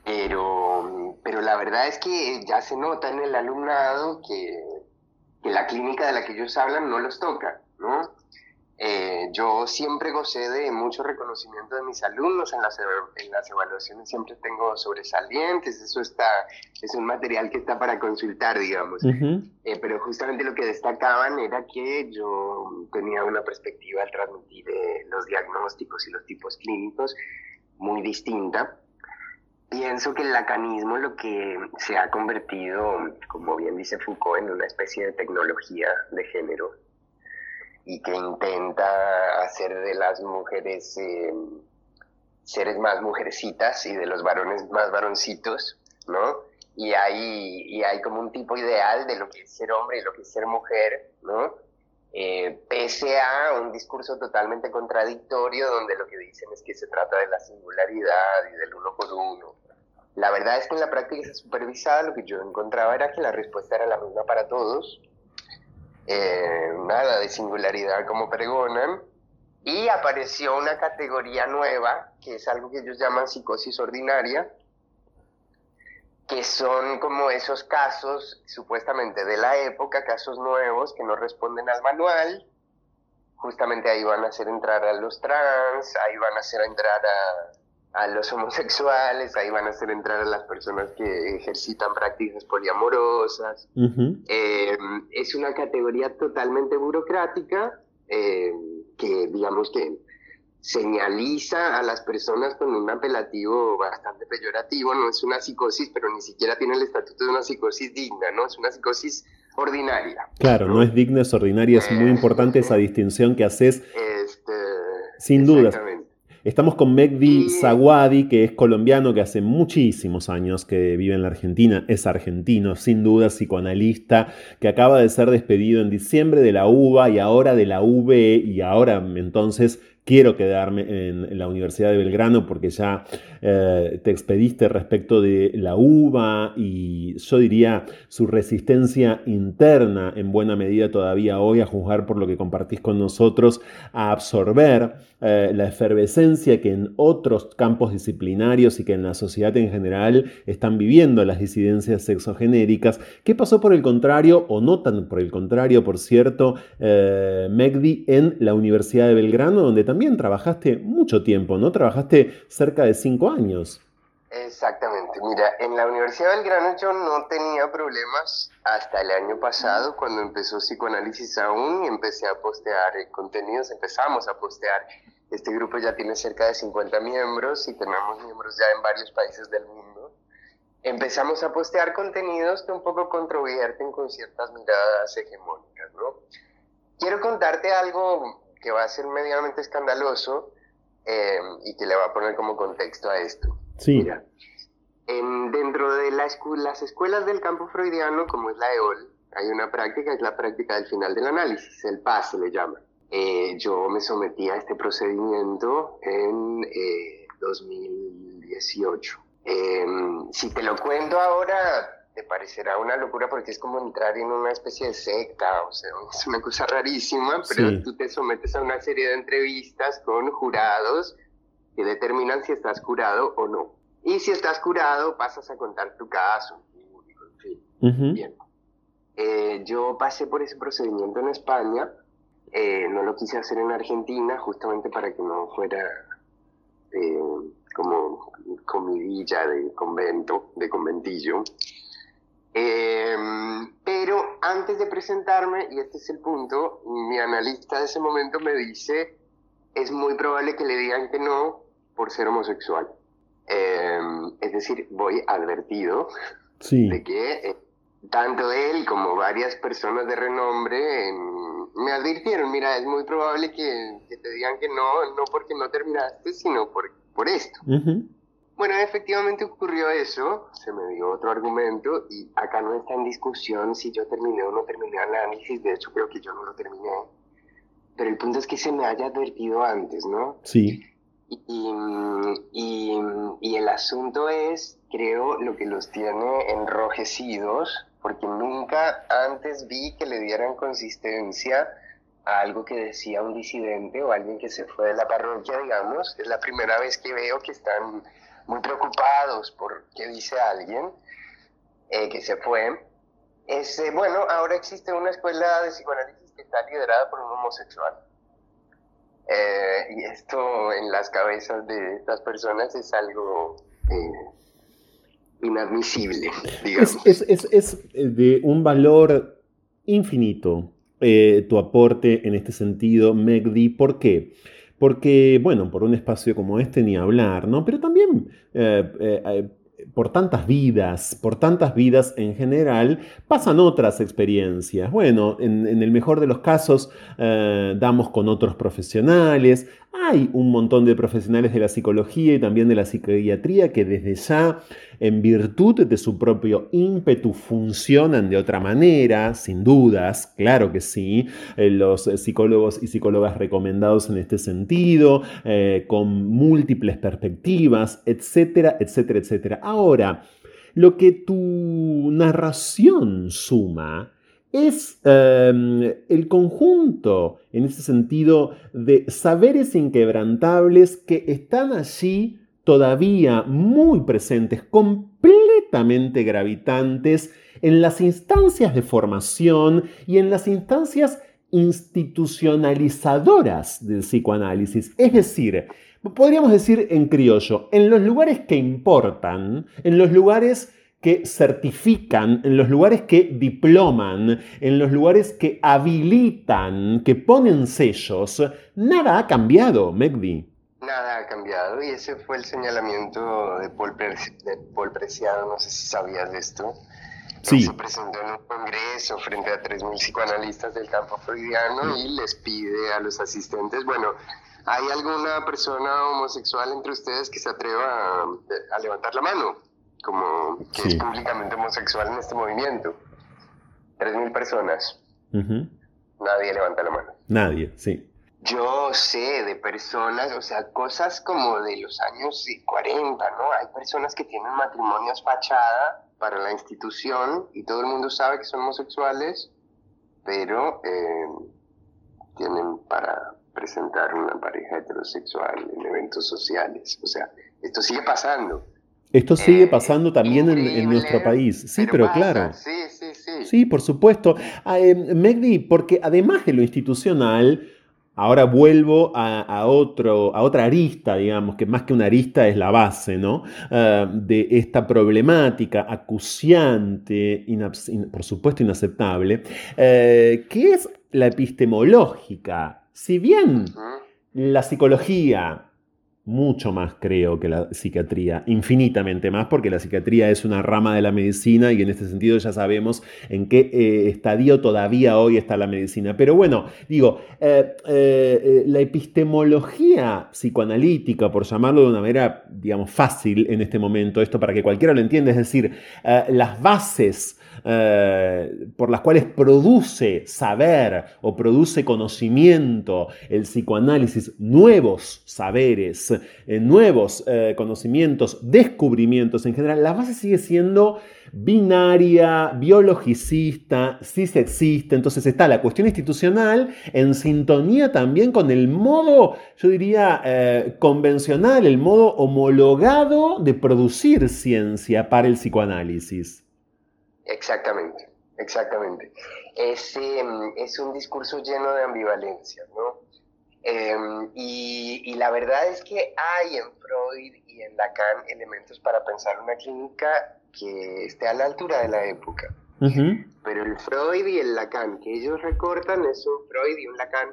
pero, pero la verdad es que ya se nota en el alumnado que, que la clínica de la que ellos hablan no los toca, ¿no? Eh, yo siempre gocé de mucho reconocimiento de mis alumnos, en las, en las evaluaciones siempre tengo sobresalientes, eso está, es un material que está para consultar, digamos. Eh, pero justamente lo que destacaban era que yo tenía una perspectiva al transmitir eh, los diagnósticos y los tipos clínicos muy distinta. Pienso que el lacanismo lo que se ha convertido, como bien dice Foucault, en una especie de tecnología de género y que intenta hacer de las mujeres eh, seres más mujercitas y de los varones más varoncitos, ¿no? Y hay, y hay como un tipo ideal de lo que es ser hombre y lo que es ser mujer, ¿no? Eh, pese a un discurso totalmente contradictorio donde lo que dicen es que se trata de la singularidad y del uno por uno. La verdad es que en la práctica supervisada lo que yo encontraba era que la respuesta era la misma para todos, eh, nada de singularidad como pregonan, y apareció una categoría nueva, que es algo que ellos llaman psicosis ordinaria, que son como esos casos supuestamente de la época, casos nuevos que no responden al manual. Justamente ahí van a hacer entrar a los trans, ahí van a hacer entrar a, a los homosexuales, ahí van a hacer entrar a las personas que ejercitan prácticas poliamorosas. Eh, es una categoría totalmente burocrática eh, que, digamos que señaliza a las personas con un apelativo bastante peyorativo, no es una psicosis, pero ni siquiera tiene el estatuto de una psicosis digna, ¿no? Es una psicosis ordinaria. Claro, no, es digna, es ordinaria, es muy importante esa distinción que haces. Este, sin dudas. Estamos con Megdi Zawadi, que es colombiano, que hace muchísimos años que vive en la Argentina, es argentino, sin duda psicoanalista, que acaba de ser despedido en diciembre de la UBA y ahora de la UBE y ahora entonces quiero quedarme en, la Universidad de Belgrano porque ya eh, te expediste respecto de la uva y yo diría su resistencia interna en buena medida todavía hoy a juzgar por lo que compartís con nosotros, a absorber eh, la efervescencia que en otros campos disciplinarios y que en la sociedad en general están viviendo las disidencias sexogenéricas. ¿Qué pasó por el contrario, o no tan por el contrario, por cierto, eh, Megdi en la Universidad de Belgrano, donde también trabajaste mucho tiempo, ¿no? Trabajaste cerca de cinco años. Exactamente. Mira, en la Universidad de Belgrano yo no tenía problemas hasta el año pasado, cuando empezó psicoanálisis aún y empecé a postear contenidos, empezamos a postear. Este grupo ya tiene cerca de 50 miembros y tenemos miembros ya en varios países del mundo. Empezamos a postear contenidos que un poco controvierten con ciertas miradas hegemónicas, ¿no? Quiero contarte algo que va a ser medianamente escandaloso eh, y que le va a poner como contexto a esto. Sí. Mira, en, dentro de la las escuelas del campo freudiano, como es la EOL, hay una práctica, es la práctica del final del análisis, el PAS se le llama. Eh, yo me sometí a este procedimiento en 2018. Eh, si te lo cuento ahora, te parecerá una locura porque es como entrar en una especie de secta, o sea, [LAUGHS] es una cosa rarísima, pero tú te sometes a una serie de entrevistas con jurados que determinan si estás curado o no. Y si estás curado, pasas a contar tu caso, en fin. Bien. Eh, yo pasé por ese procedimiento en España, eh, no lo quise hacer en Argentina, justamente para que no fuera eh, como comidilla de convento, de conventillo. Em, pero antes de presentarme, y este es el punto, mi analista de ese momento me dice, es muy probable que le digan que no por ser homosexual. Em, es decir, voy advertido de que eh, tanto él como varias personas de renombre em, me advirtieron, mira, es muy probable que, te digan que no, no porque no terminaste, sino por, por esto. Bueno, efectivamente ocurrió eso, se me dio otro argumento y acá no está en discusión si yo terminé o no terminé el análisis, de hecho creo que yo no lo terminé, pero el punto es que se me haya advertido antes, ¿no? Sí. Y, y, y el asunto es, creo, lo que los tiene enrojecidos, porque nunca antes vi que le dieran consistencia a algo que decía un disidente o alguien que se fue de la parroquia, digamos. Es la primera vez que veo que están muy preocupados por qué dice alguien eh, que se fue. Es, bueno, ahora existe una escuela de psicoanálisis que está liderada por un homosexual. Eh, y esto en las cabezas de estas personas es algo eh, inadmisible, digamos. Es, es, es, de un valor infinito tu aporte en este sentido, Megdi. ¿Por qué? Porque, bueno, por un espacio como este ni hablar, ¿no? Pero también por tantas vidas, por tantas vidas en general, pasan otras experiencias. Bueno, en, el mejor de los casos eh, damos con otros profesionales. Hay un montón de profesionales de la psicología y también de la psiquiatría que desde ya, en virtud de su propio ímpetu, funcionan de otra manera, sin dudas, claro que sí. Eh, los psicólogos y psicólogas recomendados en este sentido, eh, con múltiples perspectivas, etcétera, etcétera, etcétera. Ahora, lo que tu narración suma es em, el conjunto, en ese sentido, de saberes inquebrantables que están allí todavía muy presentes, completamente gravitantes en las instancias de formación y en las instancias institucionalizadoras del psicoanálisis. Es decir, podríamos decir en criollo, en los lugares que importan, en los lugares que certifican, en los lugares que diploman, en los lugares que habilitan, que ponen sellos, nada ha cambiado, Megdi. Nada ha cambiado y ese fue el señalamiento de Paul, Preciado, no sé si sabías de esto. Sí. Se presentó en un congreso frente a 3.000 psicoanalistas del campo freudiano y les pide a los asistentes, bueno, ¿hay alguna persona homosexual entre ustedes que se atreva a levantar la mano? Como que es públicamente homosexual en este movimiento. Tres mil personas. Nadie levanta la mano. Nadie, sí. Yo sé de personas, o sea, cosas como de los años 40, ¿no? Hay personas que tienen matrimonios fachada para la institución y todo el mundo sabe que son homosexuales, pero eh, tienen para presentar una pareja heterosexual en eventos sociales. O sea, esto sigue pasando. Esto sigue eh, pasando también en, nuestro país. Sí, pero, claro. Sí, sí, sí. Sí, por supuesto. Ah, eh, Megdi, porque además de lo institucional, ahora vuelvo a, otro, a otra arista, digamos, que más que una arista es la base, ¿no? Ah, de esta problemática acuciante, por supuesto inaceptable, eh, que es la epistemológica. Si bien la psicología mucho más creo que la psiquiatría, infinitamente más, porque la psiquiatría es una rama de la medicina y en este sentido ya sabemos en qué eh, estadio todavía hoy está la medicina. Pero bueno, digo, eh, eh, la epistemología psicoanalítica, por llamarlo de una manera, digamos, fácil en este momento, esto para que cualquiera lo entienda, es decir, las bases por las cuales produce saber o produce conocimiento el psicoanálisis, nuevos saberes, eh, nuevos eh, conocimientos, descubrimientos en general, la base sigue siendo binaria, biologicista, cisexista. Entonces está la cuestión institucional en sintonía también con el modo, yo diría, convencional, el modo homologado de producir ciencia para el psicoanálisis. Exactamente, exactamente. Es, em, es un discurso lleno de ambivalencia, ¿no? Em, y, la verdad es que hay en Freud y en Lacan elementos para pensar una clínica que esté a la altura de la época. Pero el Freud y el Lacan que ellos recortan es un Freud y un Lacan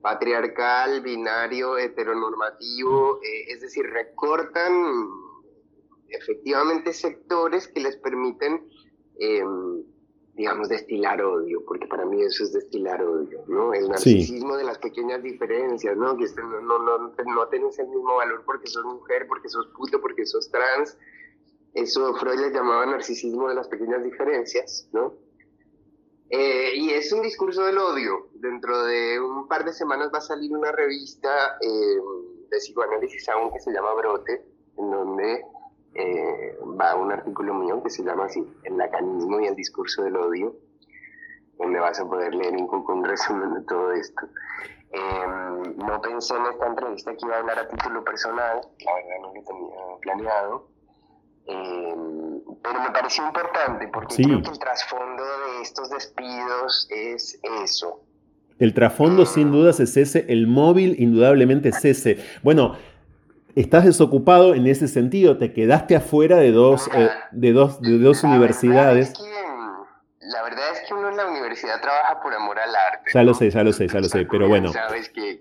patriarcal, binario, heteronormativo, eh, es decir, recortan efectivamente sectores que les permiten Em, digamos, destilar odio, porque para mí eso es destilar odio, ¿no? El narcisismo de las pequeñas diferencias, ¿no? Que no, no, no, no tenés el mismo valor porque sos mujer, porque sos puto, porque sos trans. Eso Freud le llamaba narcisismo de las pequeñas diferencias, ¿no? Eh, y es un discurso del odio. Dentro de un par de semanas va a salir una revista eh, de psicoanálisis aún que se llama Brote, en donde eh, va un artículo mío que se llama así, El lacanismo y el discurso del odio, donde vas a poder leer un poco un resumen de todo esto. Em, no pensé en esta entrevista que iba a hablar a título personal, la verdad no lo tenía planeado, em, pero me pareció importante porque creo que el trasfondo de estos despidos es eso, El trasfondo sin dudas es ese, el móvil indudablemente es ese. Bueno, estás desocupado en ese sentido, te quedaste afuera de dos, eh, de dos, de dos universidades. la verdad es que uno en la universidad trabaja por amor al arte. Ya lo sé, ya lo sé, ya lo sé, pero bueno. Sabes que,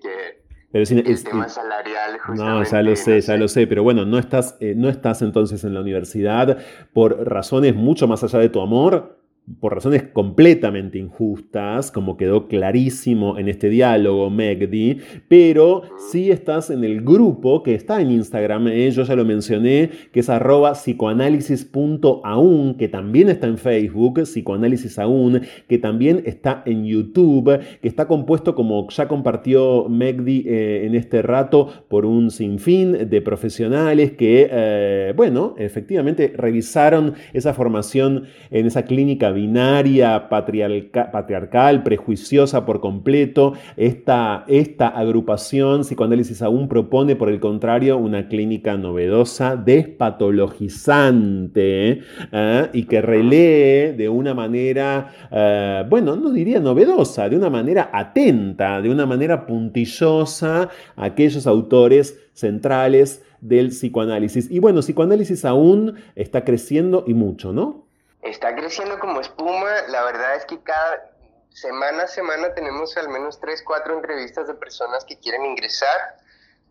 el tema salarial No, ya lo sé, ya lo sé, pero bueno, no estás, eh, no estás entonces en la universidad por razones mucho más allá de tu amor, por razones completamente injustas, como quedó clarísimo en este diálogo, Megdi, pero sí estás en el grupo que está en Instagram, eh, yo ya lo mencioné, que es arroba psicoanálisis.aún, que también está en Facebook, psicoanálisis aún, que también está en YouTube, que está compuesto, como ya compartió Megdi eh, en este rato, por un sinfín de profesionales que, eh, bueno, efectivamente revisaron esa formación en esa clínica binaria, patriarcal, prejuiciosa por completo. Esta, esta agrupación psicoanálisis aún propone, por el contrario, una clínica novedosa, despatologizante ¿eh? y que relee de una manera, eh, bueno, no diría novedosa, de una manera atenta, de una manera puntillosa a aquellos autores centrales del psicoanálisis. Y bueno, psicoanálisis aún está creciendo y mucho, ¿no? Está creciendo como espuma. La verdad es que cada semana a semana tenemos al menos 3, 4 entrevistas de personas que quieren ingresar.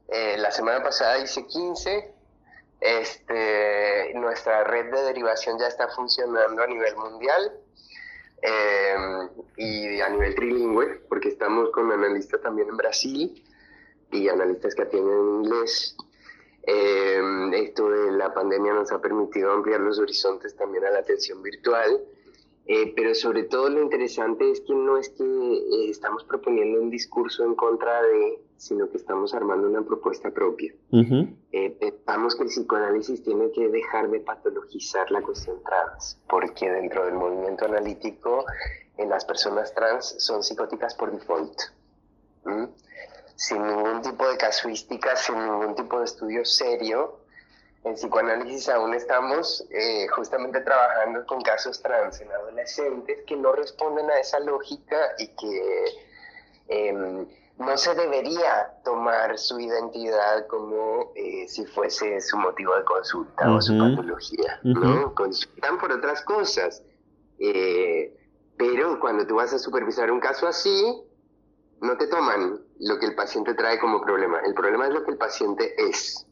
Eh, la semana pasada hice 15. Este, nuestra red de derivación ya está funcionando a nivel mundial eh, y a nivel trilingüe, porque estamos con analistas también en Brasil y analistas que atienden en inglés. Eh, esto de la pandemia nos ha permitido ampliar los horizontes también a la atención virtual, eh, pero sobre todo lo interesante es que no es que eh, estamos proponiendo un discurso en contra de, sino que estamos armando una propuesta propia. pensamos que el psicoanálisis tiene que dejar de patologizar la cuestión trans, porque dentro del movimiento analítico las personas trans son psicóticas por default sin ningún tipo de casuística, sin ningún tipo de estudio serio. En psicoanálisis aún estamos eh, justamente trabajando con casos trans en adolescentes que no responden a esa lógica y que em, no se debería tomar su identidad como eh, si fuese su motivo de consulta o su patología, ¿no? Consultan por otras cosas. Eh, pero cuando tú vas a supervisar un caso así, no te toman lo que el paciente trae como problema. El problema es lo que el paciente es.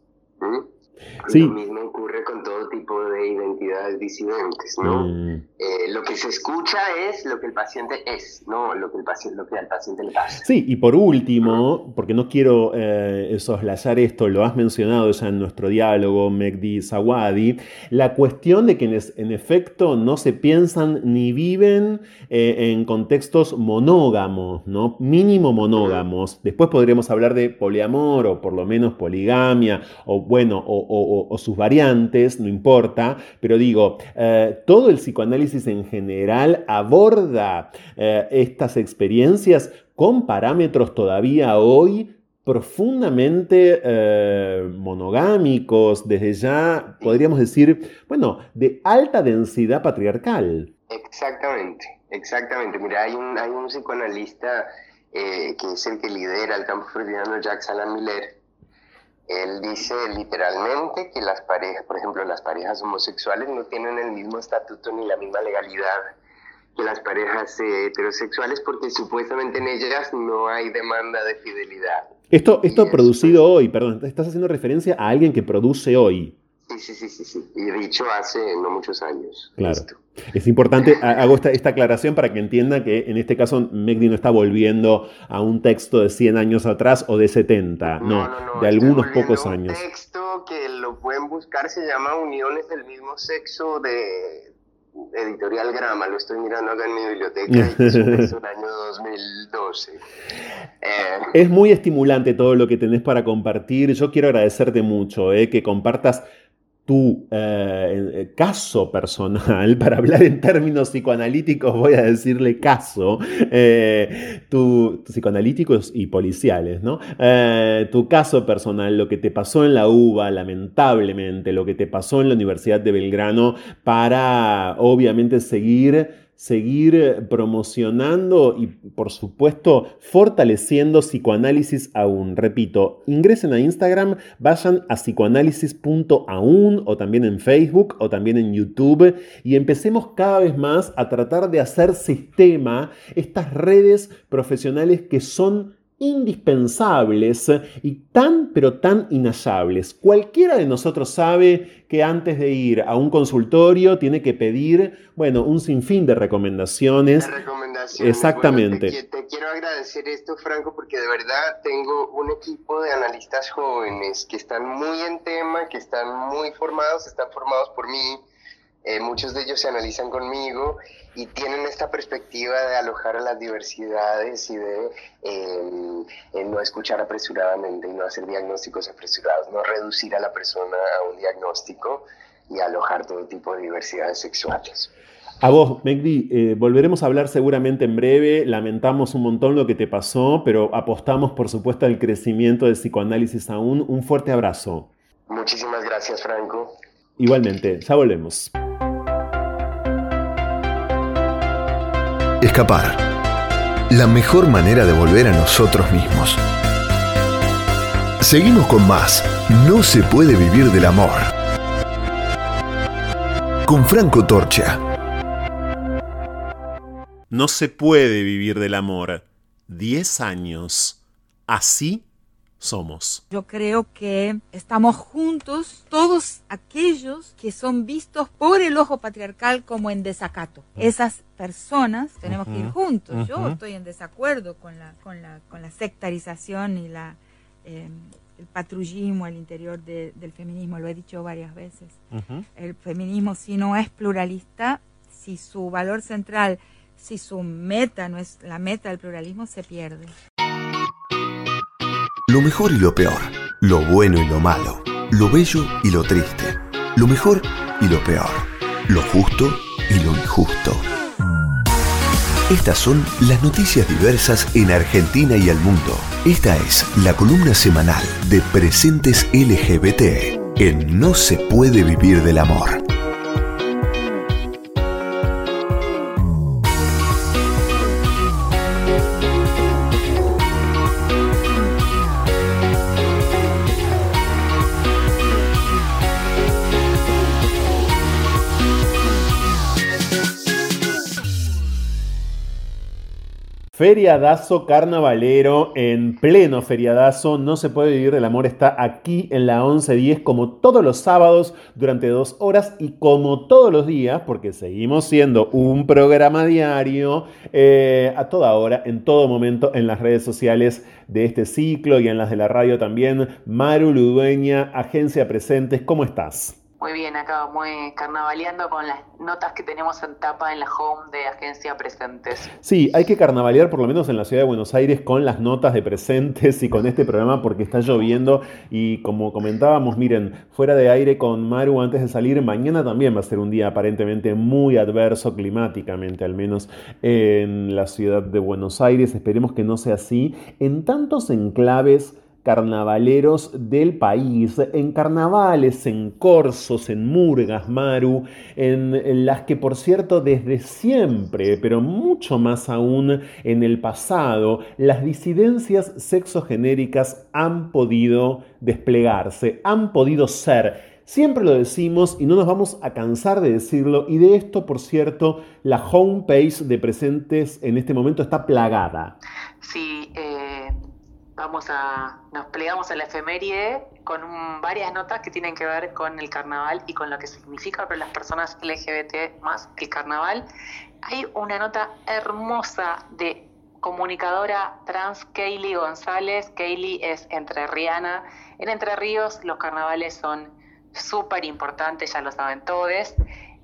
Mismo ocurre con todo tipo disidentes, ¿no? Mm. Eh, lo que se escucha es lo que el paciente es, no lo que, el paciente, lo que al paciente le pasa. Sí, y por último, porque no quiero eh, soslayar esto, lo has mencionado ya en nuestro diálogo, Megdi Sawadi, la cuestión de que en, efecto no se piensan ni viven eh, en contextos monógamos, ¿no? Mínimo monógamos. Después podremos hablar de poliamor o por lo menos poligamia, o bueno, o o, sus variantes, no importa, pero digo, eh, todo el psicoanálisis en general aborda eh, estas experiencias con parámetros todavía hoy profundamente eh, monogámicos, desde ya podríamos decir, bueno, de alta densidad patriarcal. Exactamente, exactamente. Mira, hay un, hay un psicoanalista que es el que lidera el campo freudiano, Jacques Alain Miller, él dice literalmente que las parejas, por ejemplo, las parejas homosexuales no tienen el mismo estatuto ni la misma legalidad que las parejas heterosexuales porque supuestamente en ellas no hay demanda de fidelidad. Esto, esto producido hoy, perdón, estás haciendo referencia a alguien que produce hoy. Sí, sí, sí, sí, sí. Y dicho hace no muchos años. Claro. Es importante, hago esta, esta, aclaración para que entienda que en este caso Megdi no está volviendo a un texto de 100 años atrás o de 70, no, de algunos pocos años. Un texto que lo pueden buscar se llama Uniones del mismo sexo de Editorial Grama, lo estoy mirando acá en mi biblioteca y es un [LAUGHS] año 2012. Eh, es muy estimulante todo lo que tenés para compartir. Yo quiero agradecerte mucho eh, que compartas tu eh, eh, caso personal, [LAUGHS] para hablar en términos psicoanalíticos voy a decirle caso, eh, psicoanalíticos y policiales, ¿no? tu caso personal, lo que te pasó en la UBA, lamentablemente, lo que te pasó en la Universidad de Belgrano, para obviamente seguir seguir eh, promocionando y por supuesto fortaleciendo psicoanálisis aún. Repito, ingresen a Instagram, vayan a psicoanálisis.aún o también en Facebook o también en YouTube y empecemos cada vez más a tratar de hacer sistema estas redes profesionales que son indispensables y tan pero tan inhallables. Cualquiera de nosotros sabe que antes de ir a un consultorio tiene que pedir, bueno, un sinfín de recomendaciones. recomendaciones. Exactamente. te, quiero agradecer esto, Franco, porque de verdad tengo un equipo de analistas jóvenes que están muy en tema, que están muy formados, están formados por mí. Eh, muchos de ellos se analizan conmigo y tienen esta perspectiva de alojar a las diversidades y de em, no escuchar apresuradamente y no hacer diagnósticos apresurados, no reducir a la persona a un diagnóstico y alojar todo tipo de diversidades sexuales. A vos, Megdi, eh, volveremos a hablar seguramente en breve. Lamentamos un montón lo que te pasó, pero apostamos, por supuesto, al crecimiento del psicoanálisis aún. Un fuerte abrazo. Muchísimas gracias, Franco. Igualmente, ya volvemos. Escapar. La mejor manera de volver a nosotros mismos. Seguimos con más. No se puede vivir del amor. Con Franco Torcha. No se puede vivir del amor. Diez años. Así somos. Yo creo que estamos juntos todos aquellos que son vistos por el ojo patriarcal como en desacato. Esas personas tenemos que ir juntos. Yo estoy en desacuerdo con la, con la, con la sectarización y la, em, el patrullismo al interior del feminismo, lo he dicho varias veces. El feminismo si no es pluralista, si su valor central, si su meta no es la meta del pluralismo, se pierde. Lo mejor y lo peor, lo bueno y lo malo, lo bello y lo triste, lo mejor y lo peor, lo justo y lo injusto. Estas son las noticias diversas en Argentina y al mundo. Esta es la columna semanal de Presentes LGBT en No se puede vivir del amor. Feriadazo carnavalero, en pleno feriadazo, no se puede vivir el amor, está aquí en la 1110 como todos los sábados durante dos horas y como todos los días, porque seguimos siendo un programa diario, eh, a toda hora, en todo momento, en las redes sociales de este ciclo y en las de la radio también. Maru Ludueña, Agencia Presentes, ¿cómo estás? Muy bien, acá muy carnavaleando con las notas que tenemos en tapa en la home de Agencia Presentes. Sí, hay que carnavalear por lo menos en la ciudad de Buenos Aires con las notas de presentes y con este programa porque está lloviendo y como comentábamos, miren, fuera de aire con Maru antes de salir, mañana también va a ser un día aparentemente muy adverso climáticamente, al menos en la ciudad de Buenos Aires. Esperemos que no sea así. En tantos enclaves carnavaleros del país, en carnavales, en corsos, en murgas, Maru, en, las que por cierto desde siempre, pero mucho más aún en el pasado, las disidencias sexogenéricas han podido desplegarse, han podido ser. Siempre lo decimos y no nos vamos a cansar de decirlo. Y de esto, por cierto, la homepage de presentes en este momento está plagada. Vamos a, nos plegamos a la efeméride con varias notas que tienen que ver con el carnaval y con lo que significa para las personas LGBT más el carnaval. Hay una nota hermosa de comunicadora trans Kaylee González. Kaylee es entrerriana. En Entre Ríos los carnavales son súper importantes, ya lo saben todos.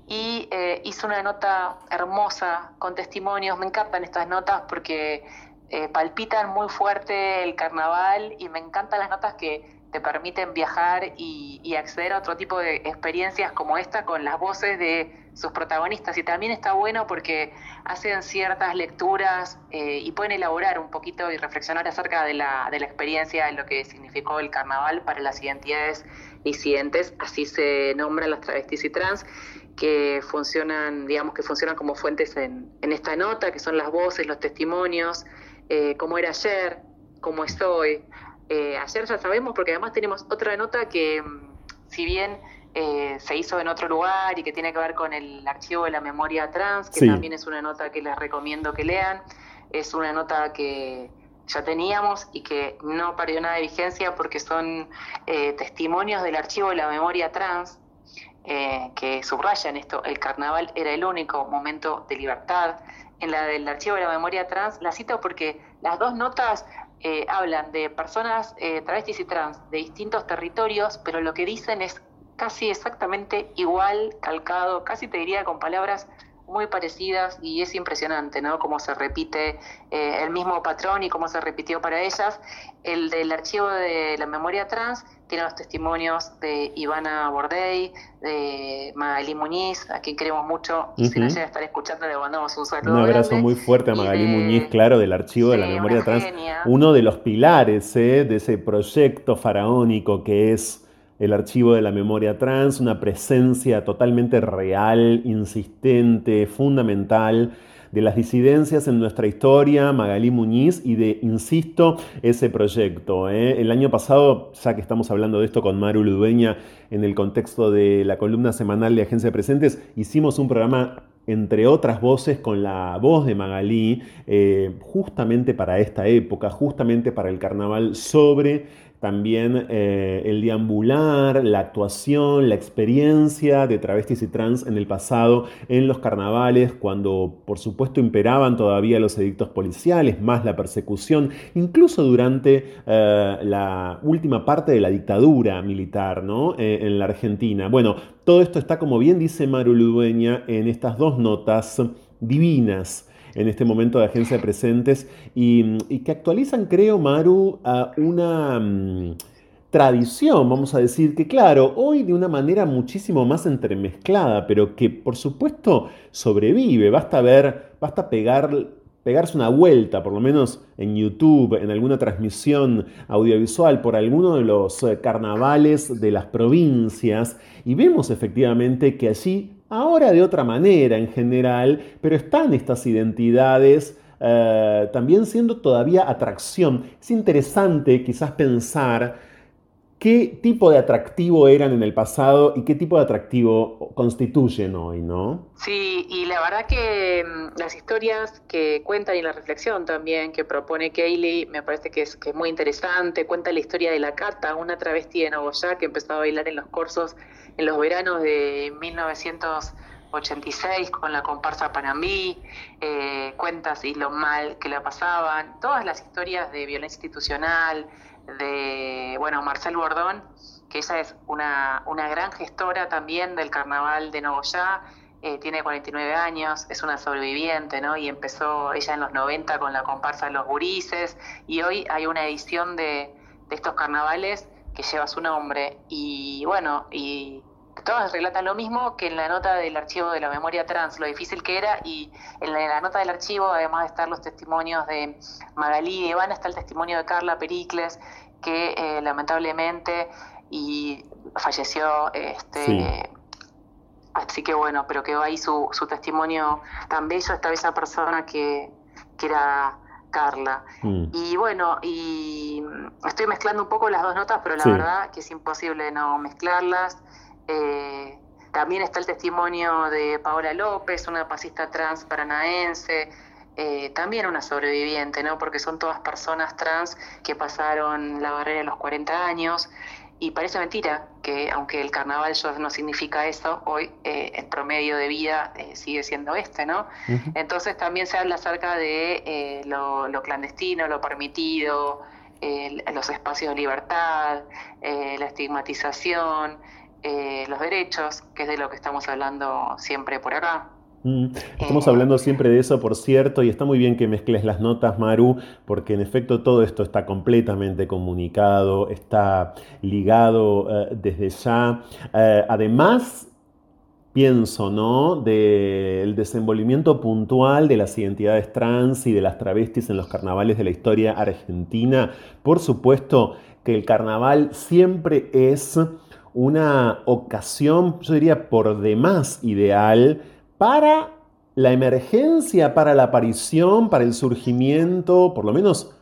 Y eh, hizo una nota hermosa con testimonios. Me encantan estas notas porque eh, palpitan muy fuerte el carnaval y me encantan las notas que te permiten viajar y, acceder a otro tipo de experiencias como esta con las voces de sus protagonistas. Y también está bueno porque hacen ciertas lecturas eh, y pueden elaborar un poquito y reflexionar acerca de la, de la experiencia, de lo que significó el carnaval para las identidades disidentes, así se nombran las travestis y trans, que funcionan, digamos que funcionan como fuentes en, en esta nota, que son las voces, los testimonios, eh, cómo era ayer, cómo es hoy. Eh, ayer ya sabemos, porque además tenemos otra nota que, mm, si bien eh, se hizo en otro lugar y que tiene que ver con el archivo de la memoria trans, que también es una nota que les recomiendo que lean. Es una nota que ya teníamos y que no perdió nada de vigencia porque son eh, testimonios del archivo de la memoria trans eh, que subrayan esto. El carnaval era el único momento de libertad. En la del archivo de la memoria trans la cito porque las dos notas hablan de personas travestis y trans de distintos territorios, pero lo que dicen es casi exactamente igual, calcado, casi te diría con palabras muy parecidas y es impresionante, ¿no? Cómo se repite eh, el mismo patrón y cómo se repitió para ellas. El del archivo de la memoria trans tiene los testimonios de Ivana Bordey, de Magalí Muñiz, a quien queremos mucho y si no llega a estar escuchando le mandamos un saludo. Un abrazo muy fuerte a Magalí Muñiz, claro, del archivo de la memoria trans. Uno de los pilares ¿eh? de ese proyecto faraónico que es el archivo de la memoria trans, una presencia totalmente real, insistente, fundamental de las disidencias en nuestra historia, Magalí Muñiz, y de, insisto, ese proyecto. ¿eh? El año pasado, ya que estamos hablando de esto con Maru Ludueña en el contexto de la columna semanal de Agencia de Presentes, hicimos un programa entre otras voces, con la voz de Magalí, eh, justamente para esta época, justamente para el carnaval, sobre también eh, el deambular, la actuación, la experiencia de travestis y trans en el pasado en los carnavales, cuando por supuesto imperaban todavía los edictos policiales, más la persecución, incluso durante eh, la última parte de la dictadura militar ¿no? Eh, en la Argentina. Bueno, todo esto está, como bien dice Maru Ludueña, en estas dos notas divinas en este momento de Agencia de Presentes y, que actualizan, creo, Maru, a una mm, tradición, vamos a decir, que claro, hoy de una manera muchísimo más entremezclada, pero que por supuesto sobrevive. Basta ver, basta pegar pegarse una vuelta, por lo menos en YouTube, en alguna transmisión audiovisual, por alguno de los eh, carnavales de las provincias, y vemos efectivamente que allí ahora de otra manera en general, pero están estas identidades eh, también siendo todavía atracción. Es interesante quizás pensar qué tipo de atractivo eran en el pasado y qué tipo de atractivo constituyen hoy, ¿no? Sí, y la verdad que mm, las historias que cuentan y la reflexión también que propone Kaylee me parece que es, muy interesante. Cuenta la historia de la Cata, una travesti de Nogoyá que empezó a bailar en los cursos en los veranos de 1986 con la comparsa Panamí, eh, cuentas y lo mal que la pasaban, todas las historias de violencia institucional, de, bueno, Marcel Bordón, que ella es una, una gran gestora también del carnaval de Nogoyá, eh, tiene 49 años, es una sobreviviente, ¿no? Y empezó ella en los 90 con la comparsa de los gurises, y hoy hay una edición de, de estos carnavales que lleva su nombre. Y bueno, y todas relatan lo mismo que en la nota del archivo de la memoria trans, lo difícil que era, y en la, nota del archivo, además de estar los testimonios de Magalí y Ivana, está el testimonio de Carla Pericles, que eh, lamentablemente y falleció este así que bueno, pero quedó ahí su, su testimonio tan bello, esta esa persona que, que era Carla. Mm. Y bueno, y estoy mezclando un poco las dos notas, pero la verdad que es imposible no mezclarlas. Eh, también está el testimonio de Paola López, una pasista trans paranaense, eh, también una sobreviviente, ¿no? Porque son todas personas trans que pasaron la barrera de los 40 años. Y parece mentira que, aunque el carnaval no significa eso, hoy eh, el promedio de vida sigue siendo este, ¿no? Entonces también se habla acerca de lo, clandestino, lo permitido, los espacios de libertad, la estigmatización, eh, los derechos, que es de lo que estamos hablando siempre por acá. Estamos hablando siempre de eso, por cierto, y está muy bien que mezcles las notas, Maru, porque en efecto todo esto está completamente comunicado, está ligado eh, desde ya. Eh, además, pienso, ¿no? Del desenvolvimiento puntual de las identidades trans y de las travestis en los carnavales de la historia argentina. Por supuesto que el carnaval siempre es una ocasión, yo diría, por demás ideal para la emergencia, para la aparición, para el surgimiento, por lo menos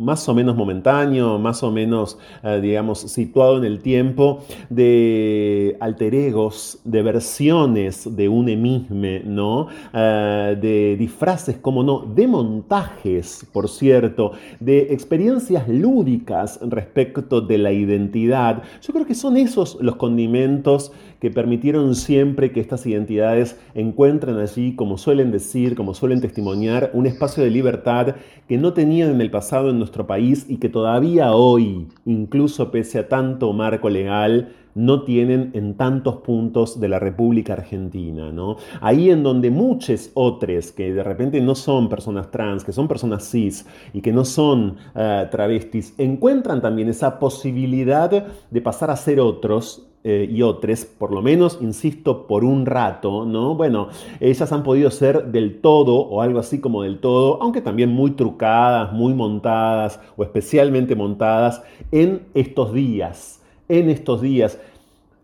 más o menos momentáneo, más o menos, eh, digamos, situado en el tiempo, de alter egos, de versiones de un emisme, ¿no? Eh, de disfraces, como no, de montajes, por cierto, de experiencias lúdicas respecto de la identidad. Yo creo que son esos los condimentos que permitieron siempre que estas identidades encuentren allí, como suelen decir, como suelen testimoniar, un espacio de libertad que no tenían en el pasado en nuestro país y que todavía hoy, incluso pese a tanto marco legal, no tienen en tantos puntos de la República Argentina. ¿no? Ahí en donde muchos otros que de repente no son personas trans, que son personas cis y que no son eh, travestis, encuentran también esa posibilidad de pasar a ser otros eh, y otros, por lo menos, insisto, por un rato, ¿no? Bueno, ellas han podido ser del todo o algo así como del todo, aunque también muy trucadas, muy montadas o especialmente montadas en estos días, en estos días.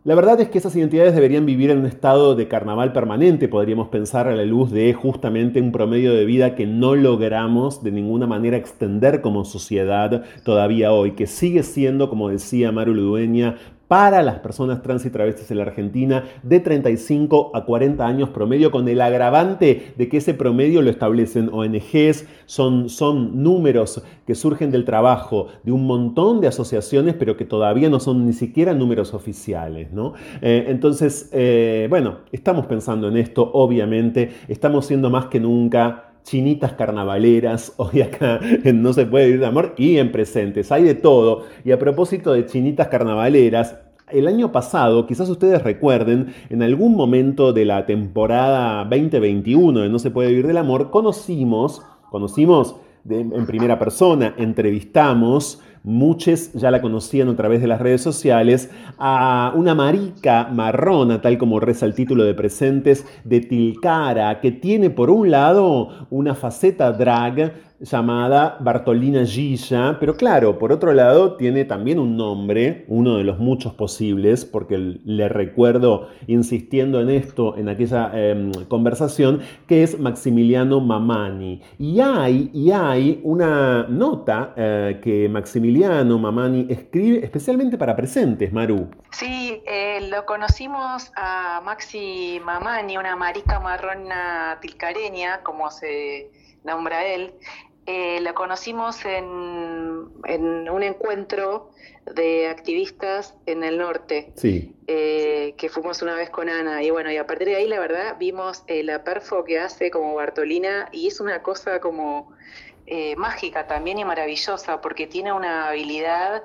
La verdad es que esas identidades deberían vivir en un estado de carnaval permanente, podríamos pensar a la luz de justamente un promedio de vida que no logramos de ninguna manera extender como sociedad todavía hoy, que sigue siendo, como decía Maru Ludueña, para las personas trans y travestis en la Argentina de 35 a 40 años promedio, con el agravante de que ese promedio lo establecen ONGs, son, son números que surgen del trabajo de un montón de asociaciones, pero que todavía no son ni siquiera números oficiales. ¿no? Eh, entonces, eh, bueno, estamos pensando en esto, obviamente, estamos siendo más que nunca chinitas carnavaleras, [LAUGHS] hoy acá No se puede vivir de amor, y en presentes, hay de todo. Y a propósito de chinitas carnavaleras, el año pasado, quizás ustedes recuerden, en algún momento de la temporada 2021 de No se puede vivir del amor, conocimos, conocimos en primera persona, entrevistamos muchos ya la conocían a través de las redes sociales, a una marica marrona, tal como reza el título de presentes, de Tilcara, que tiene por un lado una faceta drag llamada Bartolina Gilla, pero claro, por otro lado tiene también un nombre, uno de los muchos posibles, porque le recuerdo insistiendo en esto en aquella em, conversación, que es Maximiliano Mamani. Y hay, y hay una nota eh, que Maximiliano Mamani escribe especialmente para presentes, Maru. Sí, eh, lo conocimos a Maxi Mamani, una marica marrona tilcareña, como se nombra él, eh, la conocimos en, un encuentro de activistas en el norte, eh, que fuimos una vez con Ana. Y bueno, y a partir de ahí, la verdad, vimos eh, la perfo que hace como Bartolina y es una cosa como mágica también y maravillosa, porque tiene una habilidad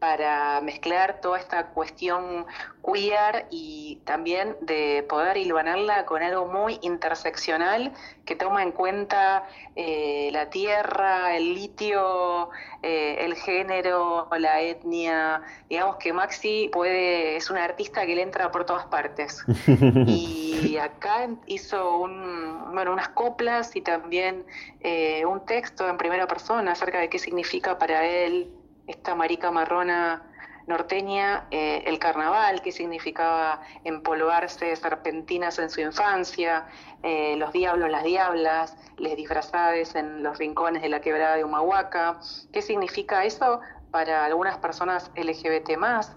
para mezclar toda esta cuestión queer y también de poder hilvanarla con algo muy interseccional que toma en cuenta eh, la tierra, el litio, eh, el género, la etnia. Digamos que Maxi puede, es un artista que le entra por todas partes. [LAUGHS] y acá hizo un, bueno, unas coplas y también eh, un texto en primera persona acerca de qué significa para él esta marica marrona norteña eh, el carnaval, que significaba empolvarse serpentinas en su infancia, eh, los diablos, las diablas, les disfrazadas en los rincones de la quebrada de Humahuaca, qué significa eso para algunas personas LGBT más,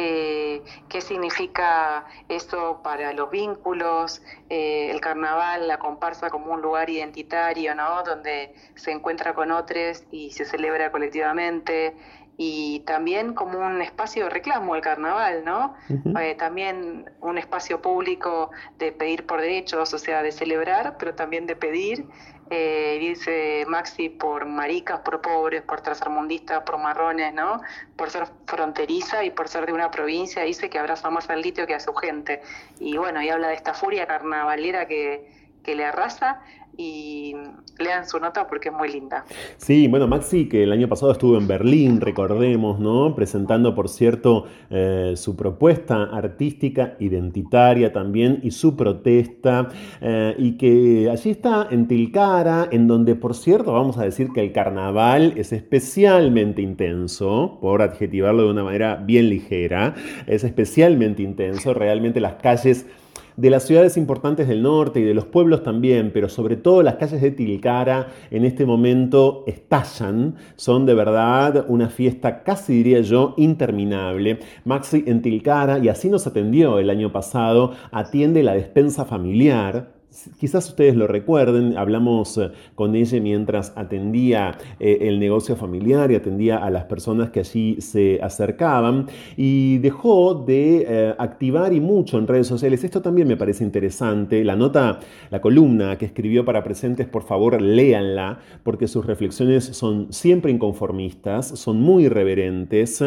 eh, qué significa eso para los vínculos, el carnaval, la comparsa como un lugar identitario, ¿no? Donde se encuentra con otros y se celebra colectivamente, y también como un espacio de reclamo el carnaval, ¿no? Eh, también un espacio público de pedir por derechos, o sea, de celebrar, pero también de pedir. Eh, dice Maxi por maricas, por pobres, por trasarmundistas, por marrones, ¿no? Por ser fronteriza y por ser de una provincia, dice que abraza más al litio que a su gente. Y bueno, y habla de esta furia carnavalera que, que le arrasa y lean su nota porque es muy linda. Sí, bueno, Maxi, que el año pasado estuvo en Berlín, recordemos, ¿no? Presentando, por cierto, eh, su propuesta artística, identitaria también, y su protesta, eh, y que allí está en Tilcara, en donde, por cierto, vamos a decir que el carnaval es especialmente intenso, por adjetivarlo de una manera bien ligera, es especialmente intenso, realmente las calles de las ciudades importantes del norte y de los pueblos también, pero sobre todo las calles de Tilcara en este momento estallan, son de verdad una fiesta casi diría yo interminable. Maxi en Tilcara, y así nos atendió el año pasado, atiende la despensa familiar Quizás ustedes lo recuerden, hablamos eh, con ella mientras atendía eh, el negocio familiar y atendía a las personas que allí se acercaban y dejó de eh, activar y mucho en redes sociales. Esto también me parece interesante. La nota, la columna que escribió para presentes, por favor, léanla porque sus reflexiones son siempre inconformistas, son muy irreverentes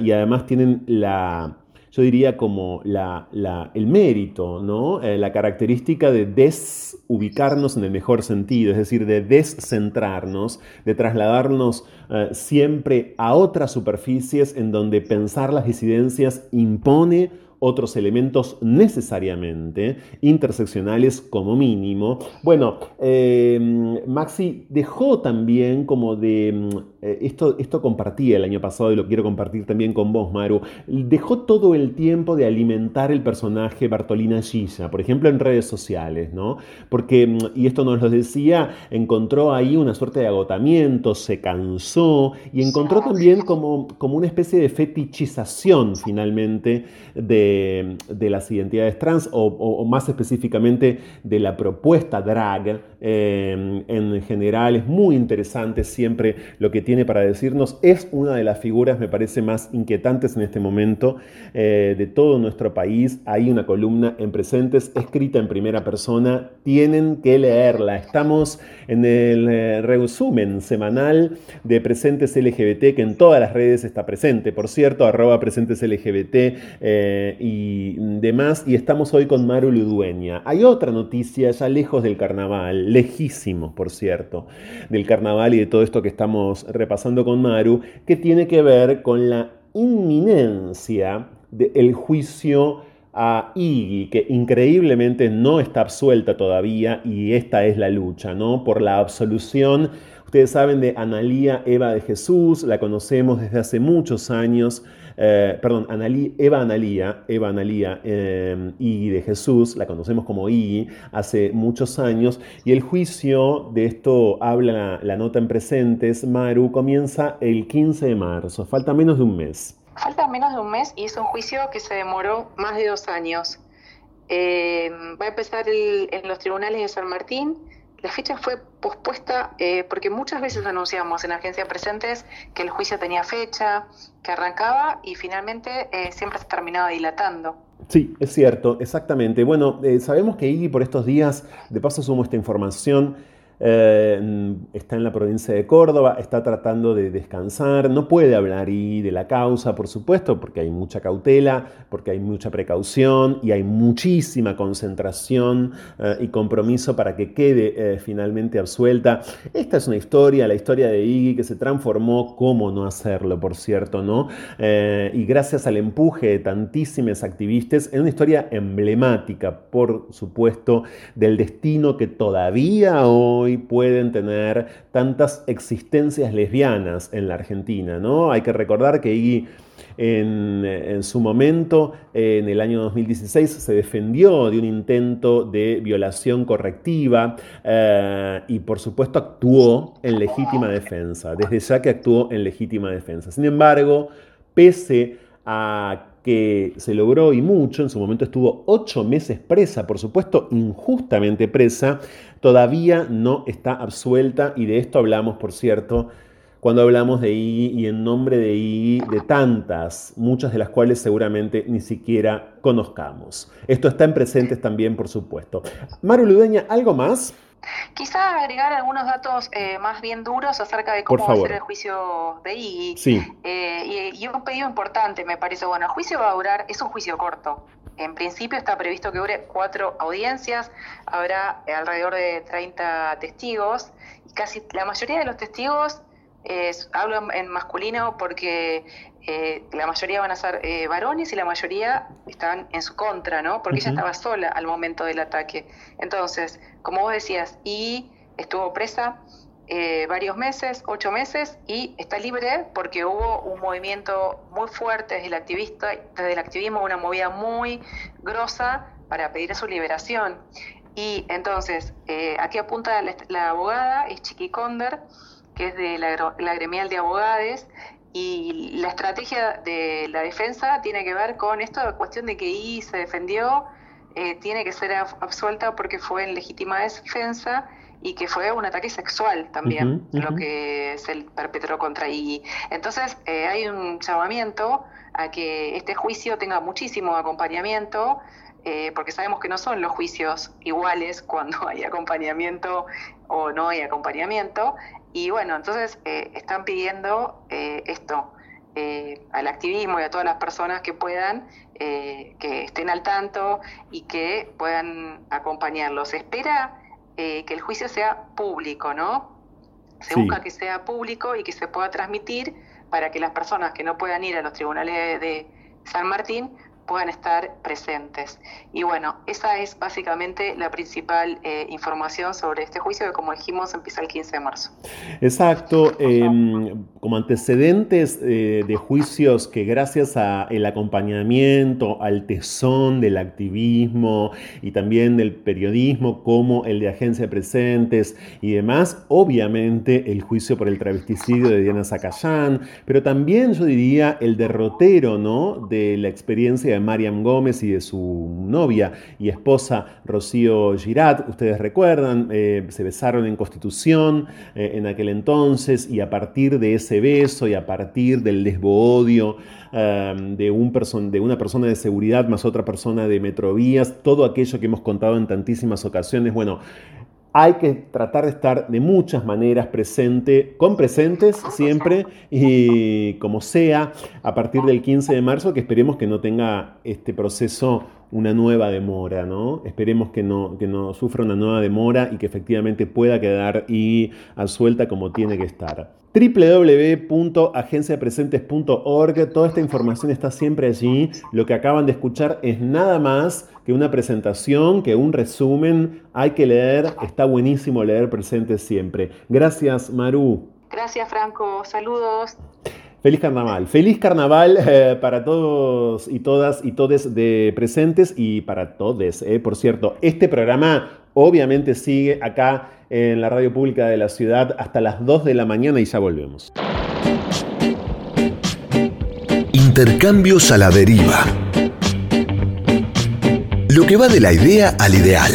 y además tienen la yo diría como el mérito, ¿no? Eh, la característica de desubicarnos en el mejor sentido, es decir, de descentrarnos, de trasladarnos eh, siempre a otras superficies en donde pensar las disidencias impone otros elementos necesariamente interseccionales como mínimo. Bueno, eh, Maxi dejó también como de, mm, eh, esto, esto compartía el año pasado y lo quiero compartir también con vos, Maru, dejó todo el tiempo de alimentar el personaje Bartolina Gilla, por ejemplo en redes sociales, ¿no? Porque, mm, y esto nos lo decía, encontró ahí una suerte de agotamiento, se cansó y encontró también como, como una especie de fetichización finalmente de de, las identidades trans o, más específicamente de la propuesta drag eh, en general. Es muy interesante siempre lo que tiene para decirnos. Es una de las figuras, me parece, más inquietantes en este momento eh, de todo nuestro país. Hay una columna en presentes escrita en primera persona. Tienen que leerla. Estamos en el eh, resumen semanal de presentes LGBT que en todas las redes está presente. Por cierto, arroba presentes LGBT y demás, y estamos hoy con Maru Ludueña. Hay otra noticia ya lejos del carnaval, lejísimo, por cierto, del carnaval y de todo esto que estamos repasando con Maru, que tiene que ver con la inminencia del juicio a Iggy, que increíblemente no está absuelta todavía y esta es la lucha, ¿no? Por la absolución. Ustedes saben de Analía Eva de Jesús, la conocemos desde hace muchos años. Eh, perdón, Eva Analía, Eva Analía eh, y de Jesús, la conocemos como I, hace muchos años, y el juicio, de esto habla la, nota en presentes, Maru, comienza el 15 de marzo, falta menos de un mes. Falta menos de un mes y es un juicio que se demoró más de dos años. Eh, va a empezar en los tribunales de San Martín, la fecha fue pospuesta eh, porque muchas veces anunciamos en Agencia Presentes que el juicio tenía fecha, que arrancaba y finalmente eh, siempre se terminaba dilatando. Sí, es cierto, exactamente. Bueno, eh, sabemos que Iggy por estos días, de paso sumo esta información, eh, está en la provincia de Córdoba, está tratando de descansar, no puede hablar de la causa, por supuesto, porque hay mucha cautela, porque hay mucha precaución y hay muchísima concentración eh, y compromiso para que quede eh, finalmente absuelta. Esta es una historia, la historia de Iggy, que se transformó, cómo no hacerlo, por cierto, ¿no? y gracias al empuje de tantísimos activistas, en una historia emblemática, por supuesto, del destino que todavía hoy pueden tener tantas existencias lesbianas en la Argentina. ¿no? Hay que recordar que Iggy en, su momento, en el año 2016, se defendió de un intento de violación correctiva eh, y por supuesto actuó en legítima defensa, desde ya que actuó en legítima defensa. Sin embargo, pese a que se logró y mucho, en su momento estuvo ocho meses presa, por supuesto injustamente presa, todavía no está absuelta y de esto hablamos, por cierto, cuando hablamos de I y en nombre de I de tantas, muchas de las cuales seguramente ni siquiera conozcamos. Esto está en presentes también, por supuesto. Mario Ludeña, ¿algo más? Quizá agregar algunos datos eh, más bien duros acerca de cómo va a ser el juicio de I. Sí. Eh, y, y, un pedido importante, me parece. Bueno, el juicio va a durar, es un juicio corto. En principio está previsto que dure cuatro audiencias, habrá alrededor de 30 testigos y casi la mayoría de los testigos hablo en masculino porque eh, la mayoría van a ser eh, varones y la mayoría están en su contra, ¿no? Porque ella estaba sola al momento del ataque. Entonces, como vos decías, y estuvo presa eh, varios meses, ocho meses, y está libre porque hubo un movimiento muy fuerte desde el, activista, desde el activismo, una movida muy grosa para pedir su liberación. Y entonces, aquí apunta la, la abogada, es Chiqui Conder, que es de la, gremial de abogados, y la estrategia de la defensa tiene que ver con esto, la cuestión de que I se defendió, eh, tiene que ser absuelta porque fue en legítima defensa y que fue un ataque sexual también lo que se perpetró contra I. Entonces eh, hay un llamamiento a que este juicio tenga muchísimo acompañamiento, eh, porque sabemos que no son los juicios iguales [LAUGHS] cuando hay acompañamiento o no hay acompañamiento, y bueno, entonces eh, están pidiendo esto eh, al activismo y a todas las personas que puedan, que estén al tanto y que puedan acompañarlos. Se espera que el juicio sea público, ¿no? Se busca que sea público y que se pueda transmitir para que las personas que no puedan ir a los tribunales de San Martín puedan estar presentes. Y bueno, esa es básicamente la principal eh, información sobre este juicio que como dijimos empieza el 15 de marzo. Exacto, como antecedentes eh, de juicios que gracias al acompañamiento, al tesón del activismo y también del periodismo como el de Agencia Presentes y demás, obviamente el juicio por el travesticidio de Diana Zacayán, pero también yo diría el derrotero ¿no? de la experiencia de Mariam Gómez y de su novia y esposa Rocío Girat. Ustedes recuerdan, eh, se besaron en Constitución eh, en aquel entonces y a partir de ese beso y a partir del desboodio um, de, un de una persona de seguridad más otra persona de Metrovías, todo aquello que hemos contado en tantísimas ocasiones, bueno, hay que tratar de estar de muchas maneras presente, con presentes siempre y como sea, a partir del 15 de marzo, que esperemos que no tenga este proceso una nueva demora, ¿no? Esperemos que no, que no sufra una nueva demora y que efectivamente pueda quedar y suelta como tiene que estar www.agenciapresentes.org. Toda esta información está siempre allí. Lo que acaban de escuchar es nada más que una presentación, que un resumen. Hay que leer, está buenísimo leer presentes siempre. Gracias, Maru. Gracias, Franco. Saludos. Feliz carnaval. Feliz carnaval eh, para todos y todas y todes de presentes y para todes. Eh. Por cierto, este programa obviamente sigue acá en la radio pública de la ciudad hasta las 2 de la mañana y ya volvemos. Intercambios a la deriva. Lo que va de la idea al ideal.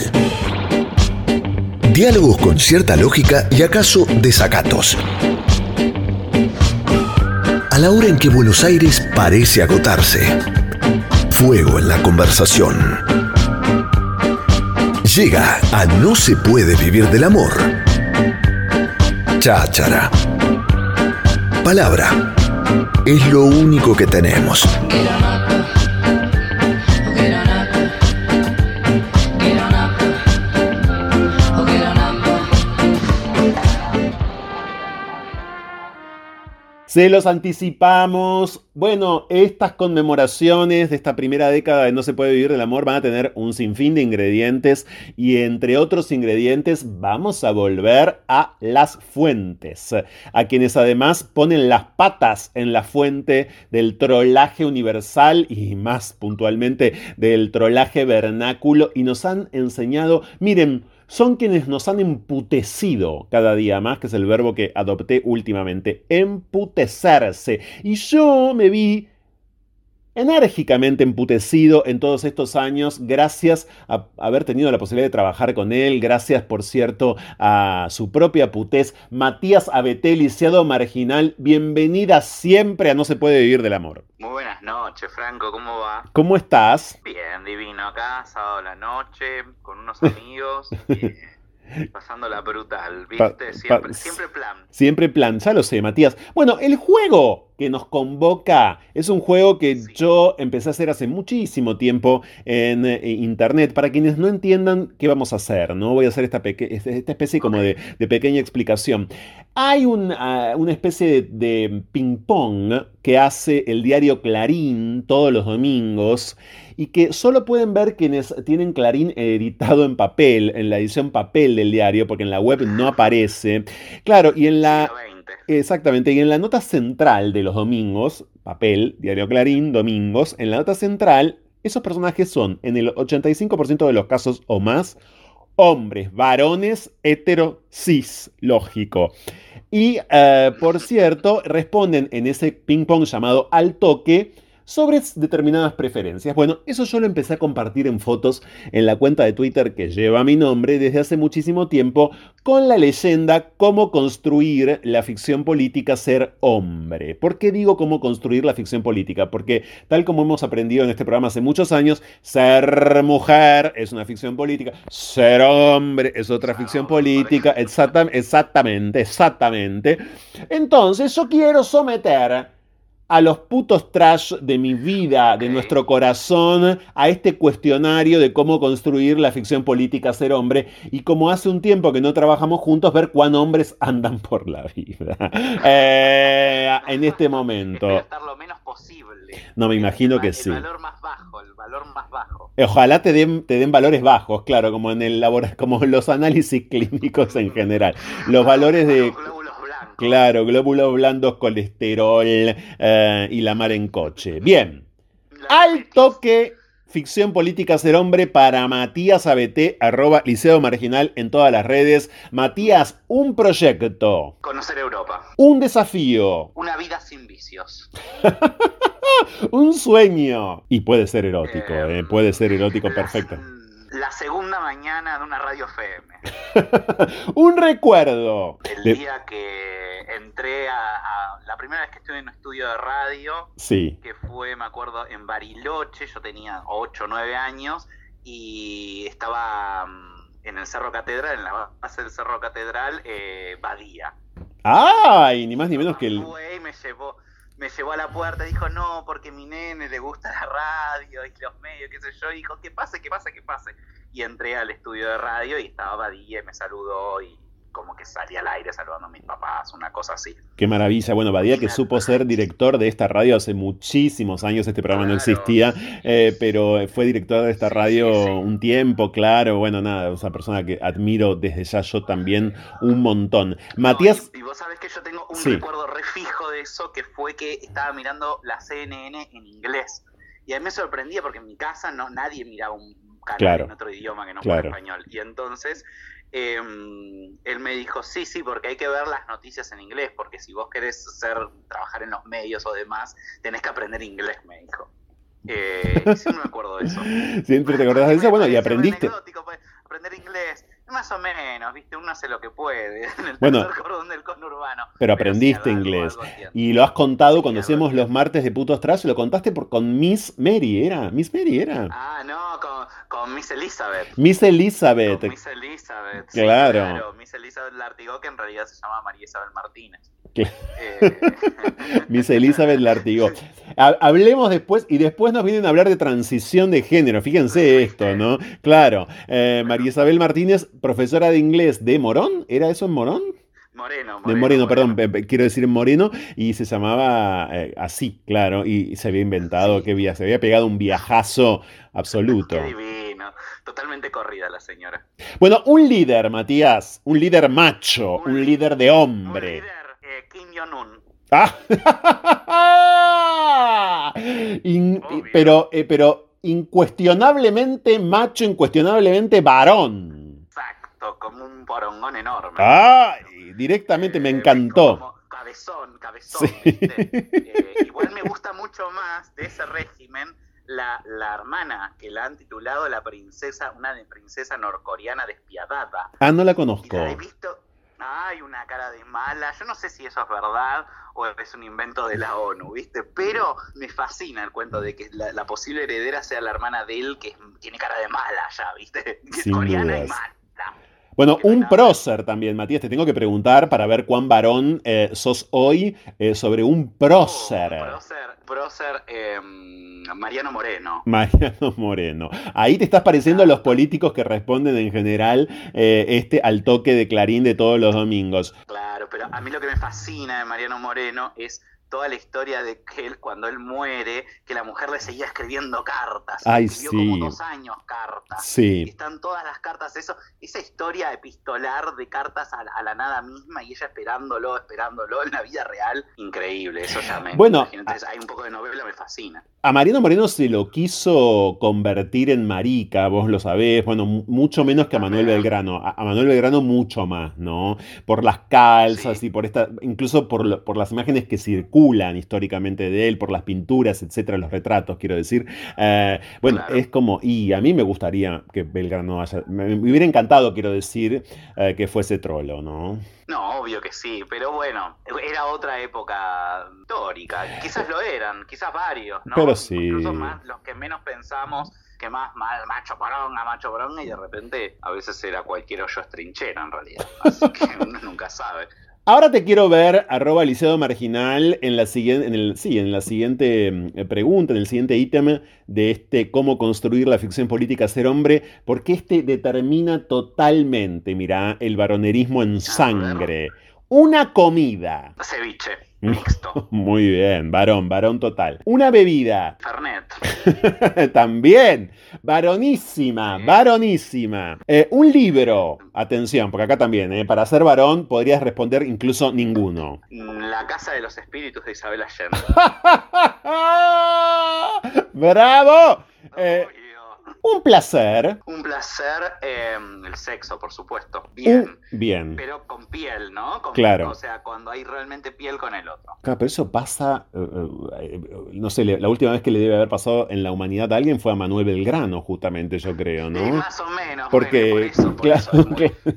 Diálogos con cierta lógica y acaso desacatos a la hora en que Buenos Aires parece agotarse. Fuego en la conversación. Llega a No se puede vivir del amor. Cháchara. Palabra. Es lo único que tenemos. Se los anticipamos. Bueno, estas conmemoraciones de esta primera década de No se puede vivir del amor van a tener un sinfín de ingredientes y entre otros ingredientes vamos a volver a las fuentes, a quienes además ponen las patas en la fuente del trolaje universal y más puntualmente del trolaje vernáculo y nos han enseñado, miren, son quienes nos han emputecido cada día más, que es el verbo que adopté últimamente, emputecerse. Y yo me vi enérgicamente emputecido en todos estos años, gracias a haber tenido la posibilidad de trabajar con él, gracias, por cierto, a su propia putez. Matías Abeté, lisiado marginal, bienvenida siempre a No se puede vivir del amor. Muy buenas noches, Franco, ¿cómo va? ¿Cómo estás? Bien, divino, acá, sábado la noche, con unos amigos. [LAUGHS] Pasándola brutal, ¿viste? Siempre, siempre plan. Siempre plan, ya lo sé, Matías. Bueno, el juego que nos convoca es un juego que yo empecé a hacer hace muchísimo tiempo en eh, internet. Para quienes no entiendan qué vamos a hacer, ¿no? Voy a hacer esta, esta especie como de, pequeña explicación. Hay ah, una especie de, de ping-pong que hace el diario Clarín todos los domingos y que solo pueden ver quienes tienen Clarín editado en papel, en la edición papel del diario, porque en la web no aparece. Claro, y en la... Exactamente, y en la nota central de los domingos, papel, diario Clarín, domingos, en la nota central, esos personajes son, en el 85% de los casos o más, hombres, varones, hetero, cis, lógico. Y, eh, por cierto, responden en ese ping-pong llamado al toque, sobre determinadas preferencias. Bueno, eso yo lo empecé a compartir en fotos en la cuenta de Twitter que lleva mi nombre desde hace muchísimo tiempo con la leyenda cómo construir la ficción política ser hombre. ¿Por qué digo cómo construir la ficción política? Porque tal como hemos aprendido en este programa hace muchos años, ser mujer es una ficción política, ser hombre es otra ficción política, exactamente, exactamente. Entonces yo quiero someter a los putos trash de mi vida, de nuestro corazón, a este cuestionario de cómo construir la ficción política ser hombre y como hace un tiempo que no trabajamos juntos, ver cuán hombres andan por la vida [LAUGHS] eh, en este momento. estar lo menos posible. No, me imagino que sí. El valor más bajo, el valor más bajo. Ojalá te den, te den valores bajos, claro, como en el como los análisis clínicos en general. Los valores de Claro, glóbulos blandos, colesterol eh, y la mar en coche. Bien. Al toque, ficción política ser hombre para Matías ABT, arroba Liceo Marginal en todas las redes. Matías, un proyecto. Conocer Europa. Un desafío. Una vida sin vicios. [LAUGHS] un sueño. Y puede ser erótico, eh, puede ser erótico perfecto la segunda mañana de una radio FM. [LAUGHS] un recuerdo. El día que entré a, La primera vez que estuve en un estudio de radio. Sí. Que fue, me acuerdo, en Bariloche. Yo tenía 8 o 9 años. Y estaba mm, en el Cerro Catedral, en la base del Cerro Catedral, eh, Badía. ¡Ay! Ni más ni menos que el. Y me llevó me llevó a la puerta, dijo, no, porque mi nene le gusta la radio y los medios, qué sé yo, dijo, que pase, que pase, que pase. Y entré al estudio de radio y estaba Badía y me saludó y como que salía al aire saludando a mis papás, una cosa así. Qué maravilla. Bueno, Badía que supo ser director de esta radio hace muchísimos años, este programa no existía, eh, pero fue director de esta radio un tiempo, claro. Bueno, nada, una persona que admiro desde ya yo también un montón. Matías... Y, vos sabés que yo tengo un recuerdo refijo de eso, que fue que estaba mirando la CNN en inglés. Y a mí me sorprendía porque en mi casa no nadie miraba un canal en otro idioma que no fuera español. Y entonces Em, él me dijo, sí, sí, porque hay que ver las noticias en inglés, porque si vos querés ser, trabajar en los medios o demás, tenés que aprender inglés, me dijo. Eh, siempre me acuerdo de eso. [LAUGHS] Siempre te acordás de eso, bueno, y aprendiste. Pues, aprender inglés, más o menos, ¿viste? Uno hace lo que puede [LAUGHS] en el bueno, cordón del conurbano. Pero aprendiste inglés. y lo has contado cuando hacemos los martes de putos trash, lo contaste por, con Miss Mary, ¿era? Miss Mary era. Ah, no, con, con Miss Elizabeth. Miss Elizabeth. Miss Elizabeth. claro. claro. Miss Elizabeth Lartigó, que en realidad se llama María Isabel Martínez. Eh. [LAUGHS] Miss Elizabeth Lartigó. Hablemos después, y después nos vienen a hablar de transición de género. Fíjense esto, ¿no? Claro. Eh, María Isabel Martínez, profesora de inglés de Morón. ¿Era eso en Morón? Moreno, de Moreno, perdón, quiero decir Moreno, y se llamaba eh, así, claro, y se había inventado, que se había pegado un viajazo absoluto. Qué divino, totalmente corrida la señora. Bueno, un líder, Matías, un líder macho, un, líder de hombre. Un líder, Kim Jong-un. Ah. [LAUGHS] pero, eh, pero incuestionablemente macho, incuestionablemente varón. Exacto, como un porongón enorme. Ah, directamente me eh, encantó. Como cabezón, cabezón. [LAUGHS] Eh, igual me gusta mucho más de ese régimen la, la, hermana que la han titulado la princesa, una de princesa norcoreana despiadada. Ah, no la conozco. he visto, hay una cara de mala. Yo no sé si eso es verdad o es un invento de la ONU, ¿viste? Pero me fascina el cuento de que la, posible heredera sea la hermana de él, que tiene cara de mala ya, ¿viste? [LAUGHS] Sin coreana y mala. Bueno, un prócer también, Matías, te tengo que preguntar para ver cuán varón eh, sos hoy eh, sobre un prócer. Oh, prócer, prócer em, Mariano Moreno. [LAUGHS] Mariano Moreno. Ahí te estás pareciendo a los políticos que responden en general eh, este al toque de Clarín de todos los domingos. Claro, pero a mí lo que me fascina de Mariano Moreno es toda la historia de que él, cuando él muere, que la mujer le seguía escribiendo cartas. Ay, escribió sí. como dos años cartas. Sí. están todas las cartas, eso, esa historia epistolar de cartas a, la nada misma y ella esperándolo, esperándolo en la vida real, increíble. Eso ya me. Bueno, hay un poco de novela, me fascina. A Mariano Moreno se lo quiso convertir en marica, vos lo sabés, bueno, mucho menos que a Manuel Belgrano. A, Manuel Belgrano mucho más, ¿no? Por las calzas y por esta, incluso por, por las imágenes que circulan históricamente de él, por las pinturas, etcétera, los retratos, quiero decir. Eh, bueno, es como, y a mí me gustaría que Belgrano haya, me, hubiera encantado, quiero decir, eh, que fuese trolo, ¿no? No, obvio que sí, pero bueno, era otra época histórica, quizás lo eran, quizás varios, ¿no? Pero sí. Incluso más los que menos pensamos que más mal, macho poronga, macho poronga, y de repente a veces era cualquier hoyo estrinchera en realidad. Así que [LAUGHS] uno nunca sabe. Ahora te quiero ver, arroba liceo marginal, en la siguiente, en el, sí, en la siguiente mm, pregunta, en el siguiente ítem de este cómo construir la ficción política ser hombre, porque este determina totalmente, mira, el varonerismo en sangre. Una comida. Ceviche. Mixto. [LAUGHS] Muy bien, varón, varón total. Una bebida. Fernet. [LAUGHS] también. Varonísima, varonísima. Eh, un libro. Atención, porque acá también, eh, para ser varón podrías responder incluso ninguno. La Casa de los Espíritus de Isabel Allende. [LAUGHS] ¡Bravo! Eh, un placer. Un placer, em, el sexo, por supuesto. Bien. bien. Pero con piel, ¿no? claro. O sea, cuando hay realmente piel con el otro. Claro, pero eso pasa, eh, eh, no sé, la última vez que le debe haber pasado en la humanidad a alguien fue a Manuel Belgrano, justamente, yo creo, ¿no? más o menos. Porque, por eso, claro,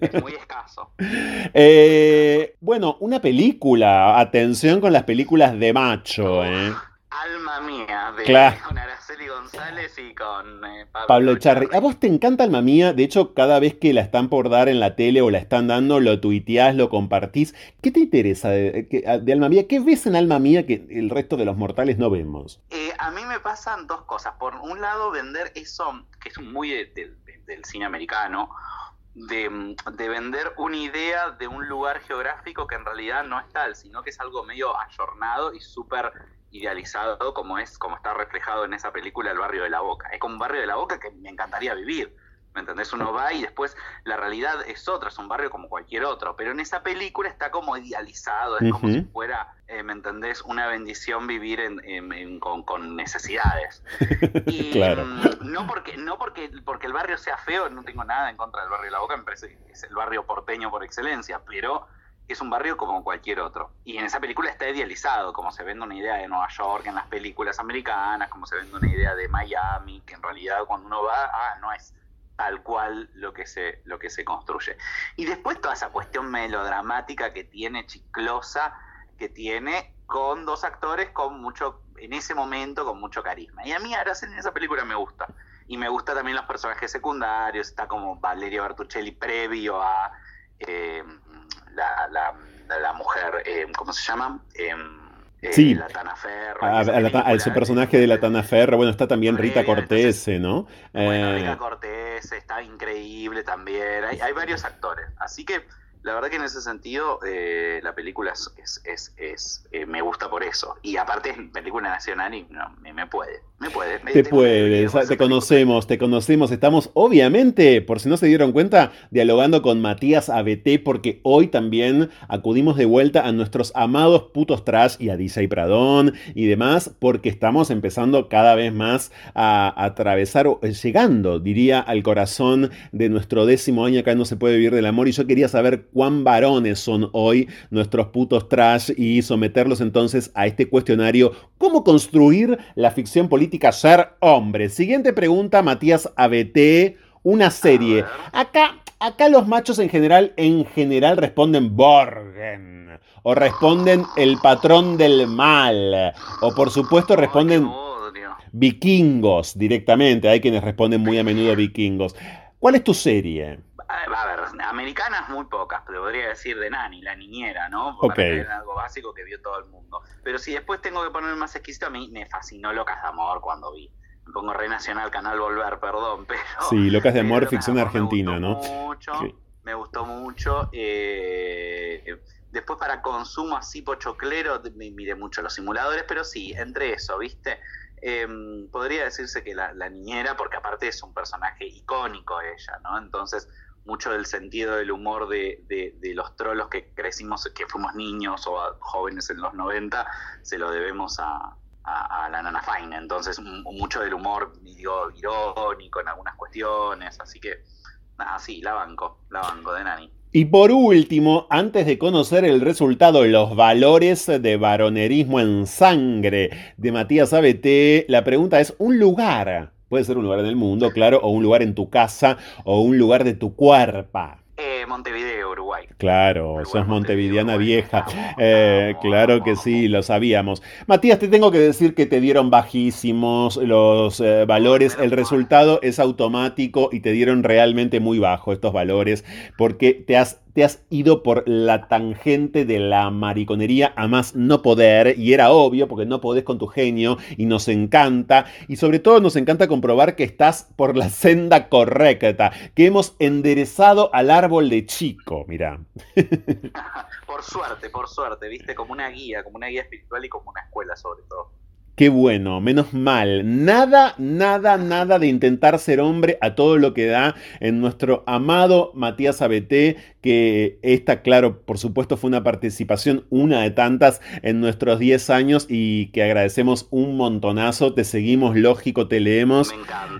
es, muy, escaso. [LAUGHS] Eh, bueno, una película, atención con las películas de macho, ¿eh? Alma mía, de claro. con Araceli González y con eh, Pablo, Charri. ¿A vos te encanta Alma mía? De hecho, cada vez que la están por dar en la tele o la están dando, lo tuiteás, lo compartís. ¿Qué te interesa de, Alma mía? ¿Qué ves en Alma mía que el resto de los mortales no vemos? Eh, a mí me pasan dos cosas. Por un lado, vender eso, que es muy del cine americano, de, de, vender una idea de un lugar geográfico que en realidad no es tal, sino que es algo medio ayornado y súper idealizado como es, como está reflejado en esa película El barrio de la Boca. Es como un barrio de la Boca que me encantaría vivir. ¿Me entendés? Uno va y después la realidad es otra, es un barrio como cualquier otro, pero en esa película está como idealizado, es como si fuera, eh, ¿me entendés? Una bendición vivir en, con, necesidades. [LAUGHS] Y claro. Mm, no, porque, no porque, porque el barrio sea feo, no tengo nada en contra del barrio de la Boca, me parece que es el barrio porteño por excelencia, pero es un barrio como cualquier otro. Y en esa película está idealizado, como se vende una idea de Nueva York en las películas americanas, como se vende una idea de Miami, que en realidad cuando uno va, ah, no es tal cual lo que se, lo que se construye. Y después toda esa cuestión melodramática que tiene, chiclosa, que tiene con dos actores con mucho, en ese momento, con mucho carisma. Y a mí Araceli en esa película me gusta. Y me gusta también los personajes secundarios, está como Valeria Bertuccelli previo a... Eh, la, la, mujer, eh, ¿cómo se llama? Em, eh, sí. A, ese personaje de la Tana Ferro. Bueno, está también Rita Cortés, ¿no? Bueno, Rita Cortés está increíble también. Hay, hay, varios actores. Así que la verdad que en ese sentido eh, la película es, es, es, me gusta por eso. Y aparte es película nacional y no, me, me puede. Me puede. te puedes, te conocemos, te conocemos. Estamos, obviamente, por si no se dieron cuenta, dialogando con Matías ABT, porque hoy también acudimos de vuelta a nuestros amados putos trash y a DJ Pradón y demás, porque estamos empezando cada vez más a, atravesar, eh, llegando, diría, al corazón de nuestro décimo año acá No se puede vivir del amor. Y yo quería saber cuán varones son hoy nuestros putos trash y someterlos entonces a este cuestionario: ¿cómo construir la ficción política? Ser hombre. Siguiente pregunta, Matías ABT. Una serie. Acá, acá los machos en general, en general responden Borgen. O responden el patrón del mal. O por supuesto responden vikingos directamente. Hay quienes responden muy a menudo vikingos. ¿Cuál es tu serie? A ver, americanas muy pocas, te podría decir de Nani, la niñera, ¿no? Porque es algo básico que vio todo el mundo. Pero si después tengo que poner más exquisito, a mí me fascinó Locas de Amor cuando vi. Me pongo re nacional, Canal Volver, perdón, [LAUGHS] pero... Sí, Locas de Amor, ficción argentina, ¿no? Mucho, Me gustó mucho. Eh, después para consumo así pochoclero, me miré mucho los simuladores, pero sí, entre eso, ¿viste? Em, podría decirse que la, la, niñera, porque aparte es un personaje icónico ella, ¿no? Entonces mucho del sentido del humor de, de, los trolos que crecimos, que fuimos niños o jóvenes en los 90, se lo debemos a, a, la Nana Fine. Entonces, mucho del humor digo, irónico en algunas cuestiones, así que, nada, sí, la banco, la banco de Nani. Y por último, antes de conocer el resultado, los valores de varonerismo en sangre de Matías ABT, la pregunta es, ¿un lugar Puede ser un lugar en el mundo, claro, o un lugar en tu casa, o un lugar de tu cuerpo. Montevideo, Uruguay. Claro, sos montevideana vieja. [LAUGHS] Eh, claro que sí, lo sabíamos. Matías, te tengo que decir que te dieron bajísimos los eh, valores. El resultado es automático y te dieron realmente muy bajo estos valores porque te has te has ido por la tangente de la mariconería a más no poder, y era obvio porque no podés con tu genio, y nos encanta, y sobre todo nos encanta comprobar que estás por la [LAUGHS] senda correcta, que hemos enderezado al árbol de chico, mira. [LAUGHS] por suerte, por suerte, viste, como una guía, como una guía espiritual y como una escuela sobre todo. Qué bueno, menos mal. Nada, nada, nada de intentar ser hombre a todo lo que da en nuestro amado Matías ABT, que esta, claro, por supuesto fue una participación, una de tantas en nuestros 10 años y que agradecemos un montonazo. Te seguimos, lógico, te leemos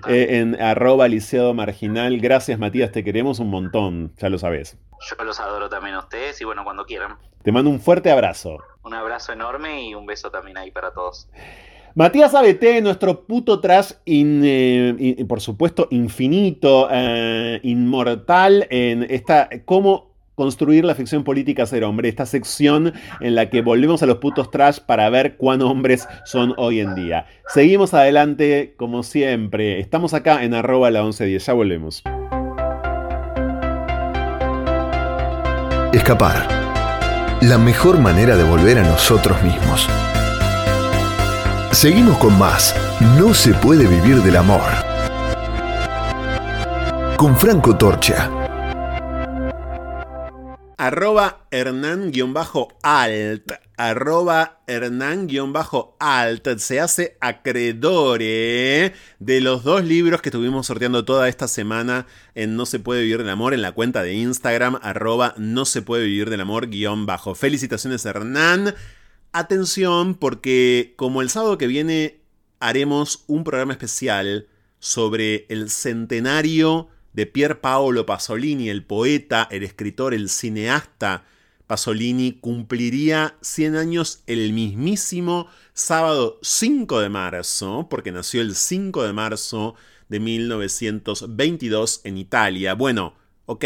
eh, en arroba liceado marginal. Gracias Matías, te queremos un montón, ya lo sabes. Yo los adoro también a ustedes y bueno, cuando quieran. Te mando un fuerte abrazo. Un abrazo enorme y un beso también ahí para todos. Matías ABT, nuestro puto trash, eh, por supuesto, infinito, eh, inmortal en esta. ¿Cómo construir la ficción política ser hombre? Esta sección en la que volvemos a los putos trash para ver cuán hombres son hoy en día. Seguimos adelante, como siempre. Estamos acá en arroba la 1110. Ya volvemos. Escapar. La mejor manera de volver a nosotros mismos. Seguimos con más. No se puede vivir del amor. Con Franco Torcha. Arroba Hernán-alt. Arroba Hernán-alt. Se hace acreedore de los dos libros que estuvimos sorteando toda esta semana en No se puede vivir del amor en la cuenta de Instagram. Arroba No se puede vivir del amor guion bajo. Felicitaciones Hernán. Atención porque como el sábado que viene haremos un programa especial sobre el centenario de Pier Paolo Pasolini, el poeta, el escritor, el cineasta Pasolini, cumpliría 100 años el mismísimo sábado 5 de marzo, porque nació el 5 de marzo de 1922 en Italia. Bueno, ok,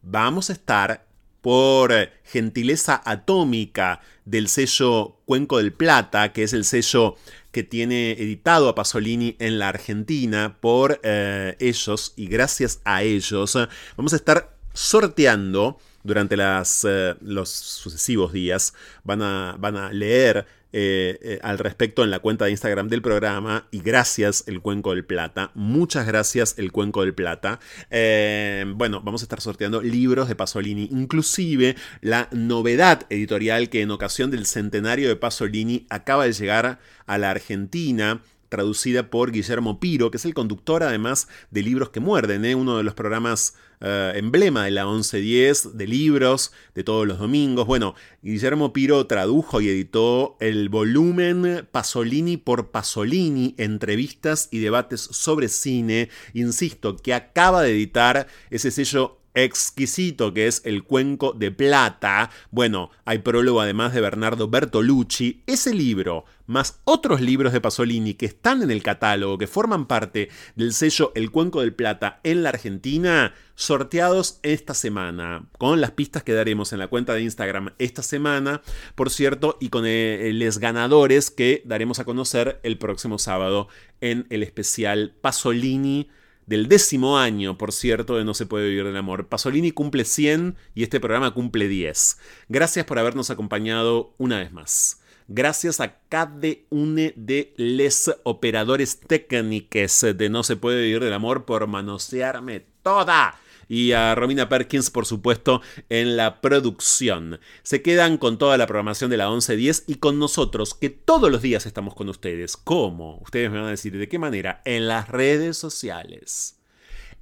vamos a estar por gentileza atómica del sello Cuenco del Plata, que es el sello que tiene editado a Pasolini en la Argentina, por eh, ellos y gracias a ellos, vamos a estar sorteando durante las, eh, los sucesivos días. Van a, van a leer eh, eh, al respecto en la cuenta de Instagram del programa y gracias el Cuenco del Plata. Muchas gracias el Cuenco del Plata. Bueno, vamos a estar sorteando libros de Pasolini, inclusive la novedad editorial que en ocasión del centenario de Pasolini acaba de llegar a la Argentina traducida por Guillermo Piro, que es el conductor además de Libros que Muerden, ¿eh? uno de los programas eh, emblema de la 1110, de libros, de todos los domingos. Bueno, Guillermo Piro tradujo y editó el volumen Pasolini por Pasolini, entrevistas y debates sobre cine, insisto, que acaba de editar ese sello exquisito que es El Cuenco de Plata. Bueno, hay prólogo además de Bernardo Bertolucci. Ese libro, más otros libros de Pasolini que están en el catálogo, que forman parte del sello El Cuenco del Plata en la Argentina, sorteados esta semana, con las pistas que daremos en la cuenta de Instagram esta semana, por cierto, y con eh, los ganadores que daremos a conocer el próximo sábado en el especial Pasolini del décimo año, por cierto, de No se puede vivir del amor. Pasolini cumple 100 y este programa cumple 10. Gracias por habernos acompañado una vez más. Gracias a cada uno de les operadores técnicos de No se puede vivir del amor por manosearme toda y a Romina Perkins, por supuesto, en la producción. Se quedan con toda la programación de la 1110 y con nosotros, que todos los días estamos con ustedes. ¿Cómo? Ustedes me van a decir, ¿de qué manera? En las redes sociales.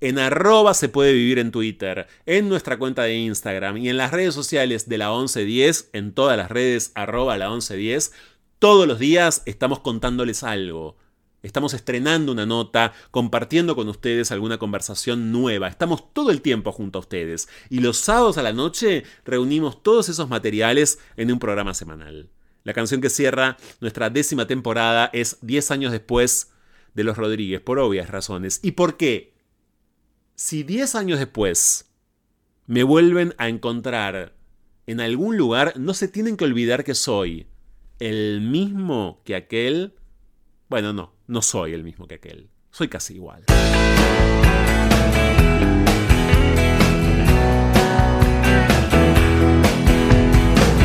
En arroba se puede vivir en Twitter, en nuestra cuenta de Instagram y en las redes sociales de la 1110, en todas las redes arroba la 1110. Todos los días estamos contándoles algo Estamos estrenando una nota, compartiendo con ustedes alguna conversación nueva. Estamos todo el tiempo junto a ustedes. Y los sábados a la noche reunimos todos esos materiales en un programa semanal. La canción que cierra nuestra décima temporada es 10 años después de Los Rodríguez, por obvias razones. ¿Y por qué? Si 10 años después me vuelven a encontrar en algún lugar, no se tienen que olvidar que soy el mismo que aquel. Bueno, no, no soy el mismo que aquel. Soy casi igual.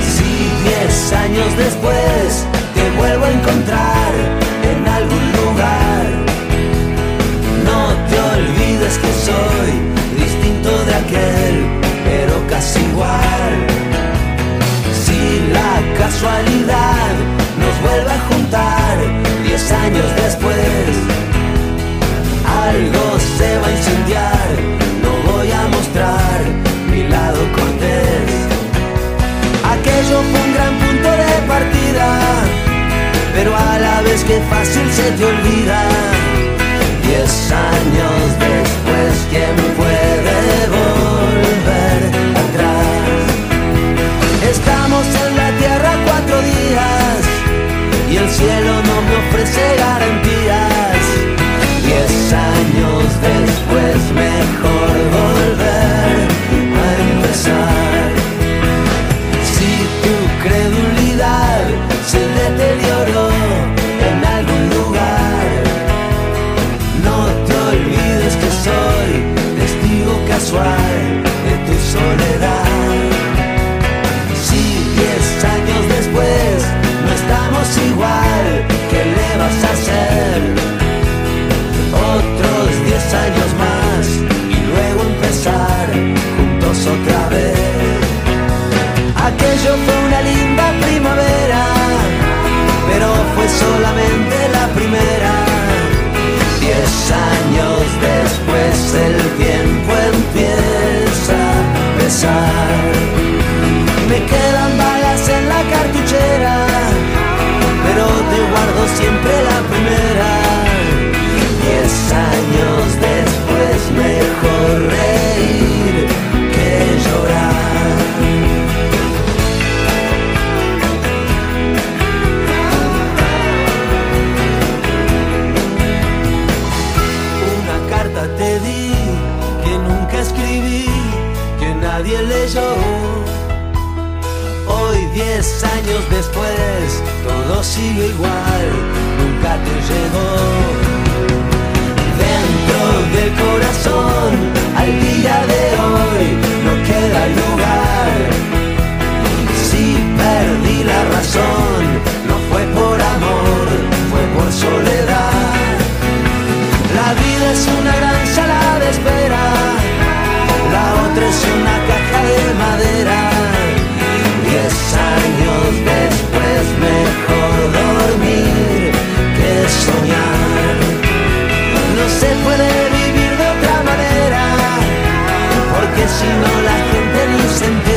Si diez años después después, algo se va a incendiar, no voy a mostrar mi lado cortés. Aquello fue un gran punto de partida, pero a la vez que fácil se te olvida. Diez años después, ¿quién puede el cielo no me ofrece garantías. Solamente la primera. Diez años después el tiempo empieza a pesar. Me quedan balas en la cartuchera pero te guardo siempre la primera. Diez años después mejor nadie leyó. Hoy, diez años después, todo sigue igual, nunca te llegó. Dentro del corazón, al día de hoy, no queda lugar. Si perdí la razón, no fue por amor, fue por soledad. La vida es una gran sala de espera encuentres una caja de madera. Diez años después mejor dormir que soñar. No se puede vivir de otra manera, porque si no la gente ni se entera.